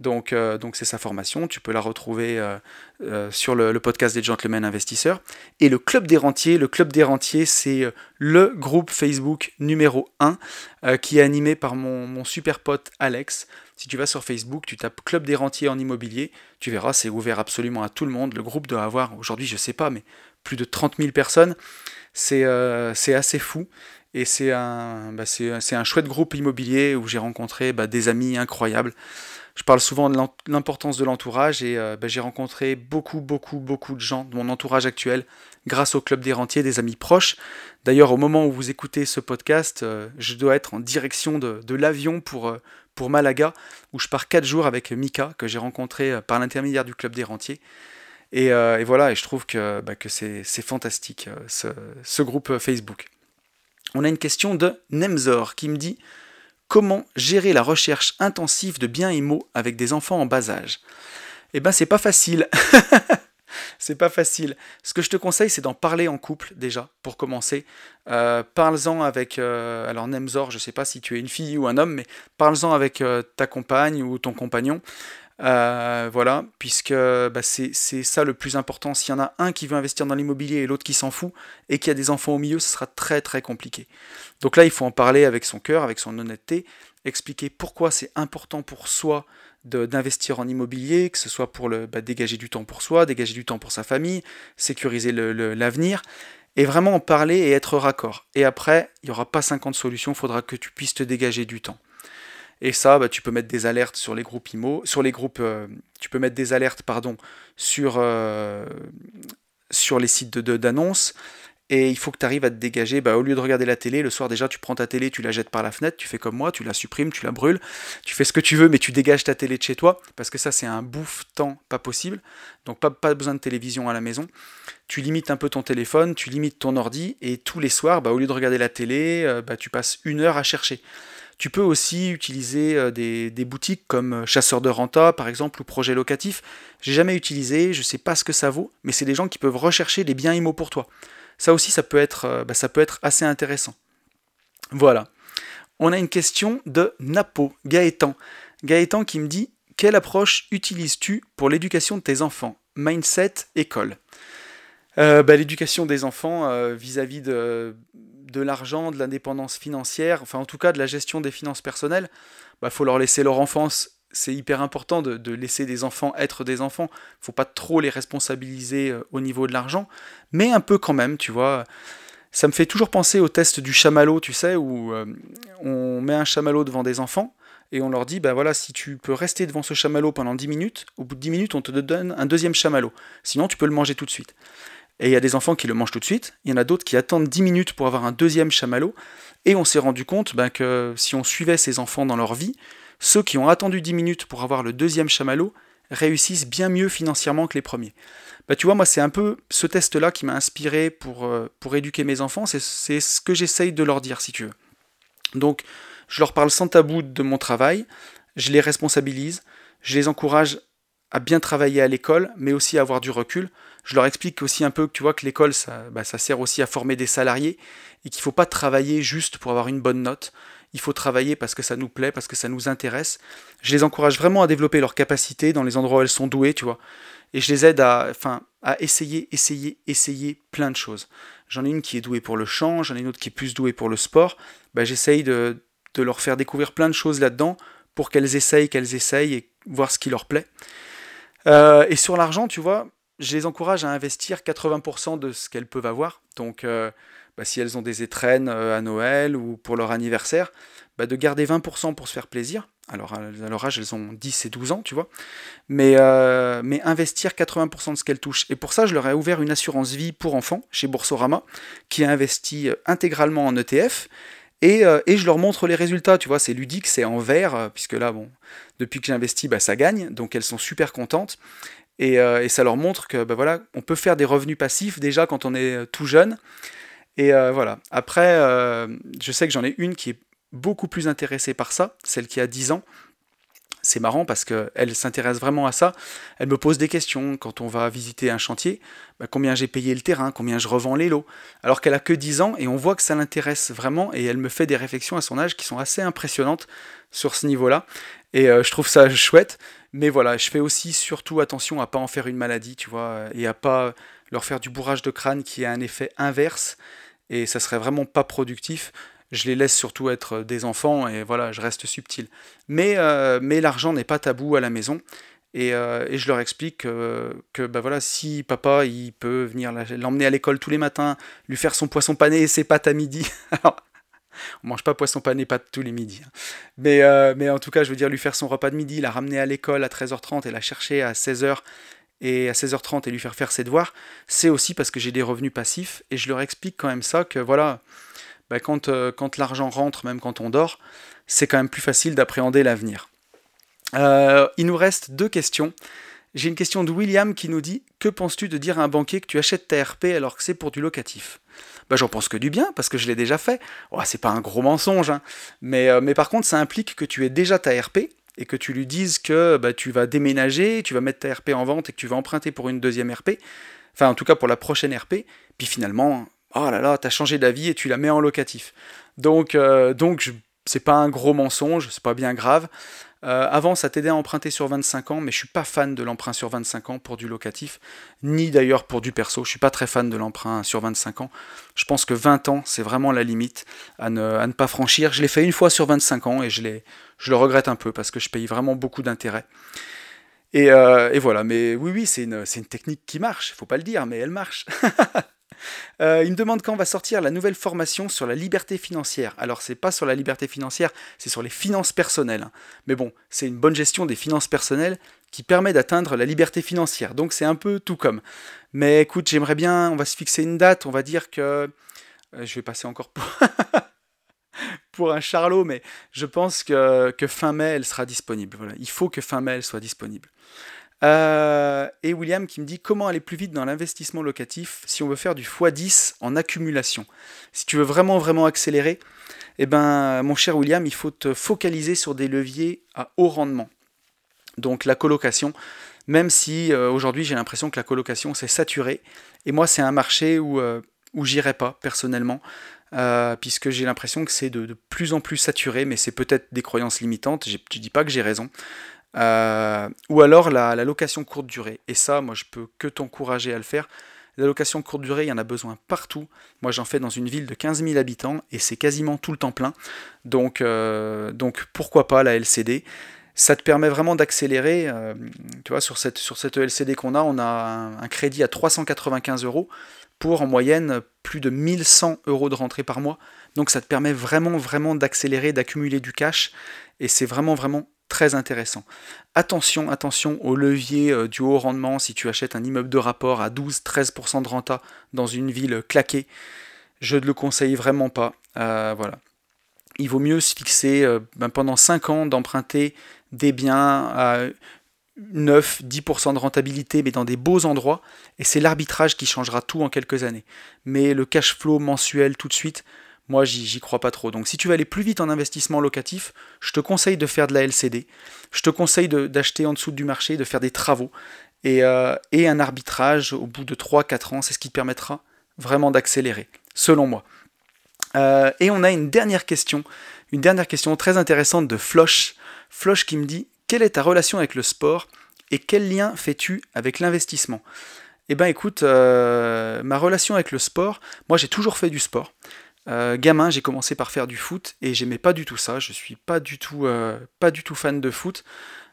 Donc euh, donc c'est sa formation, tu peux la retrouver euh, euh, sur le, podcast des Gentlemen Investisseurs. Et le Club des Rentiers, le Club des Rentiers, c'est le groupe Facebook numéro 1 qui est animé par mon, mon super pote Alex. Si tu vas sur Facebook, tu tapes Club des rentiers en immobilier, tu verras, c'est ouvert absolument à tout le monde. Le groupe doit avoir, aujourd'hui, je sais pas, mais plus de 30 000 personnes. C'est euh, assez fou. Et c'est un, bah, un chouette groupe immobilier où j'ai rencontré bah, des amis incroyables. Je parle souvent de l'importance de l'entourage et euh, bah, j'ai rencontré beaucoup, beaucoup, beaucoup de gens de mon entourage actuel grâce au Club des Rentiers, des amis proches. D'ailleurs, au moment où vous écoutez ce podcast, euh, je dois être en direction de, de l'avion pour, pour Malaga, où je pars 4 jours avec Mika, que j'ai rencontré euh, par l'intermédiaire du Club des Rentiers. Et, euh, voilà, et je trouve que, bah, c'est fantastique, euh, ce, groupe Facebook. On a une question de Nemzor qui me dit Comment gérer la recherche intensive de biens immo avec des enfants en bas âge? Eh ben, c'est pas facile c'est pas facile. Ce que je te conseille, c'est d'en parler en couple déjà, pour commencer. Euh, parle-en avec, euh, alors Nemzor, je sais pas si tu es une fille ou un homme, mais parle-en avec euh, ta compagne ou ton compagnon. Euh, voilà, puisque bah, c'est ça le plus important. S'il y en a un qui veut investir dans l'immobilier et l'autre qui s'en fout, et qui a des enfants au milieu, ce sera très très compliqué. Donc là, il faut en parler avec son cœur, avec son honnêteté, expliquer pourquoi c'est important pour soi d'investir en immobilier, que ce soit pour le, bah, dégager du temps pour soi, dégager du temps pour sa famille, sécuriser l'avenir, et vraiment en parler et être raccord. Et après, il n'y aura pas 50 solutions, il faudra que tu puisses te dégager du temps. Et ça, bah, tu peux mettre des alertes sur les groupes IMO, sur les groupes, euh, tu peux mettre des alertes, pardon, sur, euh, sur les sites d'annonces. Et il faut que tu arrives à te dégager. Bah, au lieu de regarder la télé, le soir déjà, tu prends ta télé, tu la jettes par la fenêtre, tu fais comme moi, tu la supprimes, tu la brûles, tu fais ce que tu veux, mais tu dégages ta télé de chez toi, parce que ça, c'est un bouffe-temps pas possible. Donc, pas, besoin de télévision à la maison. Tu limites un peu ton téléphone, tu limites ton ordi, et tous les soirs, bah, au lieu de regarder la télé, euh, bah, tu passes une heure à chercher. Tu peux aussi utiliser euh, des, boutiques comme euh, Chasseur de Renta, par exemple, ou Projet Locatif. J'ai jamais utilisé, je ne sais pas ce que ça vaut, mais c'est des gens qui peuvent rechercher les biens IMO pour toi. Ça aussi, ça peut être, euh, bah, ça peut être assez intéressant. Voilà. On a une question de Napo, Gaëtan. Gaëtan qui me dit Quelle approche utilises-tu pour l'éducation de tes enfants? Mindset, école. Bah, l'éducation des enfants vis-à-vis de, de l'argent, de l'indépendance financière, enfin en tout cas de la gestion des finances personnelles, il bah, faut leur laisser leur enfance. C'est hyper important de, laisser des enfants être des enfants. Il faut pas trop les responsabiliser euh, au niveau de l'argent, mais un peu quand même, tu vois. Ça me fait toujours penser au test du chamallow, tu sais, où euh, on met un chamallow devant des enfants et on leur dit, ben voilà, si tu peux rester devant ce chamallow pendant 10 minutes, au bout de 10 minutes, on te donne un deuxième chamallow. Sinon, tu peux le manger tout de suite. Et il y a des enfants qui le mangent tout de suite, il y en a d'autres qui attendent 10 minutes pour avoir un deuxième chamallow, et on s'est rendu compte ben, que si on suivait ces enfants dans leur vie, ceux qui ont attendu 10 minutes pour avoir le deuxième chamallow réussissent bien mieux financièrement que les premiers. Bah, tu vois, moi, c'est un peu ce test-là qui m'a inspiré pour, euh, éduquer mes enfants, c'est ce que j'essaye de leur dire, si tu veux. Donc, je leur parle sans tabou de mon travail, je les responsabilise, je les encourage à bien travailler à l'école, mais aussi à avoir du recul. Je leur explique aussi un peu que tu vois que l'école, ça, bah, ça sert aussi à former des salariés et qu'il ne faut pas travailler juste pour avoir une bonne note. Il faut travailler parce que ça nous plaît, parce que ça nous intéresse. Je les encourage vraiment à développer leurs capacités dans les endroits où elles sont douées, tu vois. Et je les aide à, essayer, essayer, essayer plein de choses. J'en ai une qui est douée pour le chant, j'en ai une autre qui est plus douée pour le sport. Bah, J'essaye de, de leur faire découvrir plein de choses là-dedans pour qu'elles essayent, qu'elles essayent et voir ce qui leur plaît. Euh, et sur l'argent, tu vois, je les encourage à investir 80% de ce qu'elles peuvent avoir. Donc, euh, bah, si elles ont des étrennes euh, à Noël ou pour leur anniversaire, bah, de garder 20% pour se faire plaisir. Alors, à leur âge, elles ont 10 et 12 ans, tu vois. Mais, mais investir 80% de ce qu'elles touchent. Et pour ça, je leur ai ouvert une assurance vie pour enfants chez Boursorama, qui a investi intégralement en ETF. Et, et, je leur montre les résultats, tu vois, c'est ludique, c'est en vert, puisque là, bon, depuis que j'investis, bah, ça gagne, donc elles sont super contentes. Et, euh, ça leur montre que bah, voilà, on peut faire des revenus passifs déjà quand on est euh, tout jeune. Et euh, voilà. Après, je sais que j'en ai une qui est beaucoup plus intéressée par ça, celle qui a 10 ans. C'est marrant parce qu'elle s'intéresse vraiment à ça. Elle me pose des questions quand on va visiter un chantier. Bah, combien j'ai payé le terrain, combien je revends les lots. Alors qu'elle a que 10 ans et on voit que ça l'intéresse vraiment et elle me fait des réflexions à son âge qui sont assez impressionnantes sur ce niveau-là. Et euh, je trouve ça chouette. Mais voilà, je fais aussi surtout attention à pas en faire une maladie, tu vois, et à pas leur faire du bourrage de crâne qui a un effet inverse. Et ça serait vraiment pas productif. Je les laisse surtout être des enfants et voilà, je reste subtil. Mais, euh, mais l'argent n'est pas tabou à la maison. Et, euh, et, je leur explique que, que bah voilà, si papa il peut venir l'emmener à l'école tous les matins, lui faire son poisson pané et ses pâtes à midi, alors on mange pas poisson pané pas tous les midis. Hein. Mais, euh, mais en tout cas, je veux dire, lui faire son repas de midi, la ramener à l'école à 13h30 et la chercher à 16h et à 16h30 et lui faire faire ses devoirs, c'est aussi parce que j'ai des revenus passifs et je leur explique quand même ça que voilà, bah, quand, euh, quand l'argent rentre, même quand on dort, c'est quand même plus facile d'appréhender l'avenir. Euh, il nous reste deux questions. J'ai une question de William qui nous dit Que penses-tu de dire à un banquier que tu achètes ta RP alors que c'est pour du locatif? Bah, J'en pense que du bien parce que je l'ai déjà fait. Oh, c'est pas un gros mensonge, hein. mais, euh, mais par contre, ça implique que tu aies déjà ta RP et que tu lui dises que bah, tu vas déménager, tu vas mettre ta RP en vente et que tu vas emprunter pour une deuxième RP. Enfin, en tout cas pour la prochaine RP. Puis finalement, oh là là, t'as changé d'avis et tu la mets en locatif. Donc, euh, donc c'est pas un gros mensonge, c'est pas bien grave. Euh, avant, ça t'aidait à emprunter sur 25 ans, mais je suis pas fan de l'emprunt sur 25 ans pour du locatif, ni d'ailleurs pour du perso. Je suis pas très fan de l'emprunt sur 25 ans. Je pense que 20 ans, c'est vraiment la limite à ne, pas franchir. Je l'ai fait une fois sur 25 ans et je, je le regrette un peu parce que je paye vraiment beaucoup d'intérêts. Et, euh, et, voilà, mais oui, oui, c'est une, technique qui marche, faut pas le dire, mais elle marche. Euh, il me demande quand va sortir la nouvelle formation sur la liberté financière. Alors c'est pas sur la liberté financière, c'est sur les finances personnelles. Mais bon, c'est une bonne gestion des finances personnelles qui permet d'atteindre la liberté financière. Donc c'est un peu tout comme. Mais écoute, j'aimerais bien, on va se fixer une date, on va dire que... Euh, je vais passer encore pour... pour un charlot, mais je pense que, fin mai, elle sera disponible. Voilà. Il faut que fin mai, elle soit disponible. Euh, et William qui me dit comment aller plus vite dans l'investissement locatif si on veut faire du x10 en accumulation? Si tu veux vraiment vraiment accélérer, eh ben mon cher William, il faut te focaliser sur des leviers à haut rendement. Donc la colocation, même si euh, aujourd'hui j'ai l'impression que la colocation s'est saturée, et moi c'est un marché où, euh, où j'irai pas personnellement. Puisque j'ai l'impression que c'est de, plus en plus saturé, mais c'est peut-être des croyances limitantes, je ne dis pas que j'ai raison, euh, ou alors la, location courte durée. Et ça, moi, je peux que t'encourager à le faire. La location courte durée, il y en a besoin partout. Moi, j'en fais dans une ville de 15 000 habitants et c'est quasiment tout le temps plein. Donc, euh, pourquoi pas la LCD ça te permet vraiment d'accélérer. Euh, tu vois, sur cette, sur cette LCD qu'on a, on a un, crédit à 395 euros pour en moyenne plus de 1100 euros de rentrée par mois. Donc ça te permet vraiment, vraiment d'accélérer, d'accumuler du cash. Et c'est vraiment, vraiment très intéressant. Attention, attention au levier euh, du haut rendement si tu achètes un immeuble de rapport à 12-13% de renta dans une ville claquée. Je ne le conseille vraiment pas. Euh, voilà. Il vaut mieux se fixer euh, ben, pendant 5 ans d'emprunter des biens 9-10% de rentabilité, mais dans des beaux endroits, et c'est l'arbitrage qui changera tout en quelques années. Mais le cash flow mensuel tout de suite, moi, j'y crois pas trop. Donc, si tu veux aller plus vite en investissement locatif, je te conseille de faire de la LCD. Je te conseille d'acheter en dessous du marché, de faire des travaux et, euh, un arbitrage au bout de 3-4 ans. C'est ce qui te permettra vraiment d'accélérer, selon moi. Euh, et on a une dernière question, une dernière question très intéressante de Floche. Floche qui me dit Quelle est ta relation avec le sport et quel lien fais-tu avec l'investissement? Eh bien, écoute, euh, ma relation avec le sport, moi j'ai toujours fait du sport. Euh, gamin, j'ai commencé par faire du foot et j'aimais pas du tout ça. Je suis pas du tout, euh, fan de foot.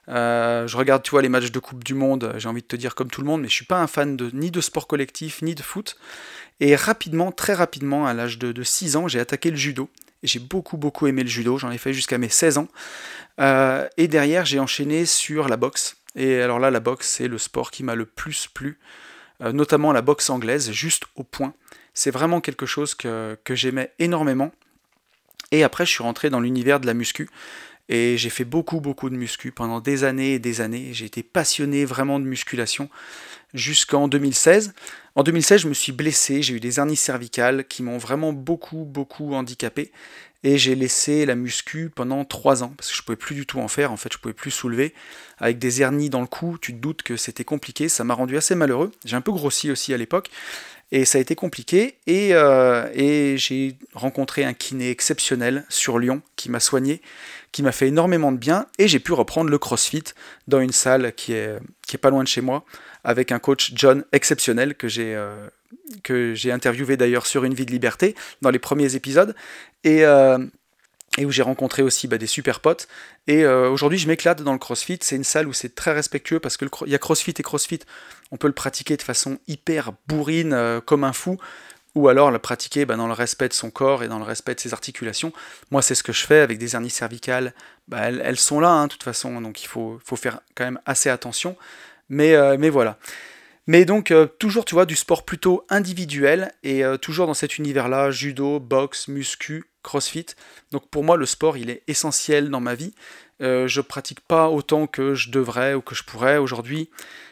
Je regarde, tu vois, les matchs de Coupe du Monde. J'ai envie de te dire comme tout le monde, mais je suis pas un fan de ni de sport collectif ni de foot. Et rapidement, très rapidement, à l'âge de, 6 ans, j'ai attaqué le judo. J'ai beaucoup beaucoup aimé le judo. J'en ai fait jusqu'à mes 16 ans. et derrière, j'ai enchaîné sur la boxe. Et alors là, la boxe, c'est le sport qui m'a le plus plu, notamment la boxe anglaise, juste au point. C'est vraiment quelque chose que, j'aimais énormément. Et après, je suis rentré dans l'univers de la muscu. Et j'ai fait beaucoup, beaucoup de muscu pendant des années et des années. J'ai été passionné vraiment de musculation jusqu'en 2016. En 2016, je me suis blessé, j'ai eu des hernies cervicales qui m'ont vraiment beaucoup, beaucoup handicapé. Et j'ai laissé la muscu pendant 3 ans, parce que je ne pouvais plus du tout en faire, en fait je ne pouvais plus soulever. Avec des hernies dans le cou, tu te doutes que c'était compliqué, ça m'a rendu assez malheureux. J'ai un peu grossi aussi à l'époque. Et ça a été compliqué. Euh, et, j'ai rencontré un kiné exceptionnel sur Lyon qui m'a soigné, qui m'a fait énormément de bien. Et j'ai pu reprendre le CrossFit dans une salle qui est, qui est pas loin de chez moi, avec un coach John exceptionnel que j'ai euh, que j'ai interviewé d'ailleurs sur Une vie de liberté dans les premiers épisodes. Et, euh, et où j'ai rencontré aussi bah, des super potes. Et euh, aujourd'hui, je m'éclate dans le CrossFit. C'est une salle où c'est très respectueux parce qu'il y a CrossFit et CrossFit. On peut le pratiquer de façon hyper bourrine, comme un fou, ou alors le pratiquer bah, dans le respect de son corps et dans le respect de ses articulations. Moi, c'est ce que je fais avec des hernies cervicales. Bah, elles, sont là, hein, de toute façon, donc il faut, faut, faire quand même assez attention. Mais, euh, mais voilà. Mais donc, toujours, tu vois, du sport plutôt individuel et toujours dans cet univers-là, judo, boxe, muscu, CrossFit. Donc pour moi, le sport, il est essentiel dans ma vie. Euh, je pratique pas autant que je devrais ou que je pourrais aujourd'hui.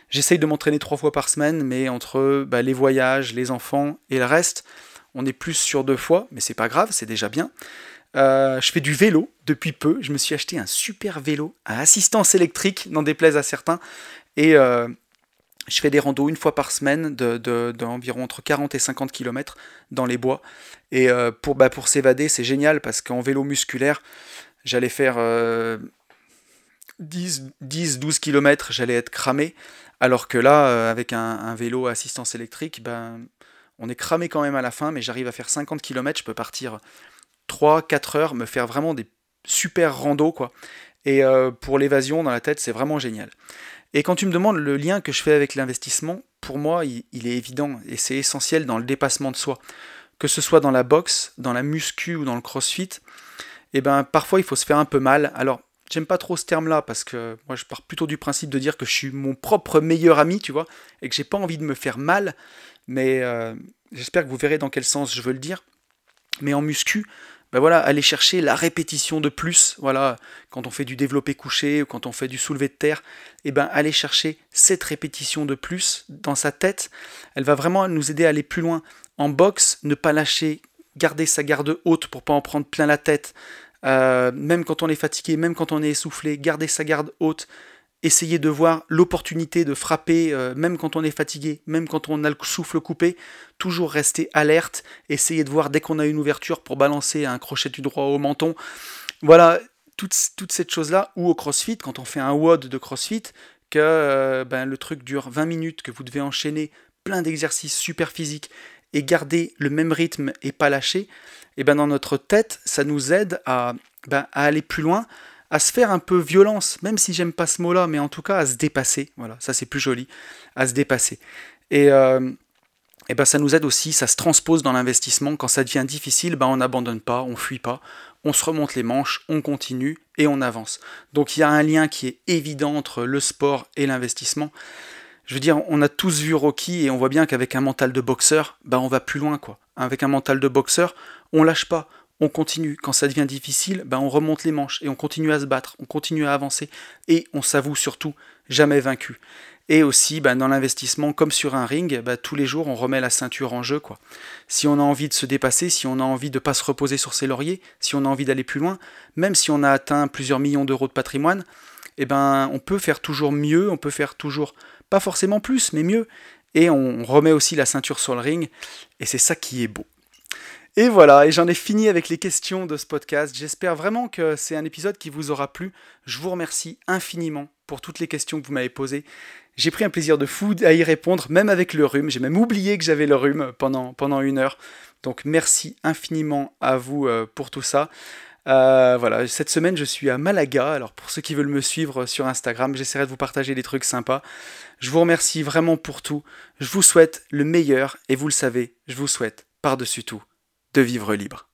J'essaye de m'entraîner trois fois par semaine, mais entre bah, les voyages, les enfants et le reste, on est plus sur deux fois, mais c'est pas grave, c'est déjà bien. Euh, je fais du vélo depuis peu. Je me suis acheté un super vélo à assistance électrique, n'en déplaise à certains. Et, euh, Je fais des randos une fois par semaine d'environ de, entre 40 et 50 km dans les bois. Et euh, pour, bah, pour s'évader, c'est génial parce qu'en vélo musculaire, j'allais faire 10-12 km, j'allais être cramé. Alors que là, euh, avec un, vélo à assistance électrique, ben, on est cramé quand même à la fin, mais j'arrive à faire 50 km, je peux partir 3-4 heures, me faire vraiment des super randos, quoi. Et euh, pour l'évasion dans la tête, c'est vraiment génial. Et quand tu me demandes le lien que je fais avec l'investissement, pour moi, il, est évident et c'est essentiel dans le dépassement de soi. Que ce soit dans la boxe, dans la muscu ou dans le crossfit, eh ben parfois il faut se faire un peu mal. Alors, j'aime pas trop ce terme-là parce que moi je pars plutôt du principe de dire que je suis mon propre meilleur ami, tu vois, et que j'ai pas envie de me faire mal. Mais euh, j'espère que vous verrez dans quel sens je veux le dire. Mais en muscu, ben voilà, aller chercher la répétition de plus, voilà, quand on fait du développé couché ou quand on fait du soulevé de terre, et eh ben aller chercher cette répétition de plus dans sa tête, elle va vraiment nous aider à aller plus loin. En boxe, ne pas lâcher, garder sa garde haute pour pas en prendre plein la tête, euh, même quand on est fatigué, même quand on est essoufflé, garder sa garde haute, essayer de voir l'opportunité de frapper, euh, même quand on est fatigué, même quand on a le souffle coupé, toujours rester alerte, essayer de voir dès qu'on a une ouverture pour balancer un crochet du droit au menton. Voilà, toute, cette chose-là, ou au crossfit, quand on fait un WOD de crossfit, que euh, ben, le truc dure 20 minutes, que vous devez enchaîner plein d'exercices super physiques et garder le même rythme et pas lâcher, et ben dans notre tête, ça nous aide à, ben, à aller plus loin, à se faire un peu violence, même si j'aime pas ce mot-là, mais en tout cas à se dépasser. Voilà, ça c'est plus joli, à se dépasser. Et, euh, et ben ça nous aide aussi, ça se transpose dans l'investissement. Quand ça devient difficile, ben on n'abandonne pas, on fuit pas, on se remonte les manches, on continue et on avance. Donc il y a un lien qui est évident entre le sport et l'investissement. Je veux dire, on a tous vu Rocky et on voit bien qu'avec un mental de boxeur, ben on va plus loin quoi. Avec un mental de boxeur, on lâche pas, on continue. Quand ça devient difficile, ben on remonte les manches et on continue à se battre, on continue à avancer et on s'avoue surtout jamais vaincu. Et aussi, ben dans l'investissement, comme sur un ring, ben tous les jours, on remet la ceinture en jeu. Quoi. Si on a envie de se dépasser, si on a envie de ne pas se reposer sur ses lauriers, si on a envie d'aller plus loin, même si on a atteint plusieurs millions d'euros de patrimoine, eh ben, on peut faire toujours mieux, on peut faire toujours, pas forcément plus, mais mieux. Et on remet aussi la ceinture sur le ring, et c'est ça qui est beau. Et voilà, et j'en ai fini avec les questions de ce podcast. J'espère vraiment que c'est un épisode qui vous aura plu. Je vous remercie infiniment pour toutes les questions que vous m'avez posées. J'ai pris un plaisir de fou à y répondre, même avec le rhume. J'ai même oublié que j'avais le rhume pendant, pendant une heure. Donc merci infiniment à vous euh, pour tout ça. Euh, voilà, cette semaine je suis à Malaga, alors pour ceux qui veulent me suivre sur Instagram, j'essaierai de vous partager des trucs sympas. Je vous remercie vraiment pour tout, je vous souhaite le meilleur et vous le savez, je vous souhaite par-dessus tout de vivre libre.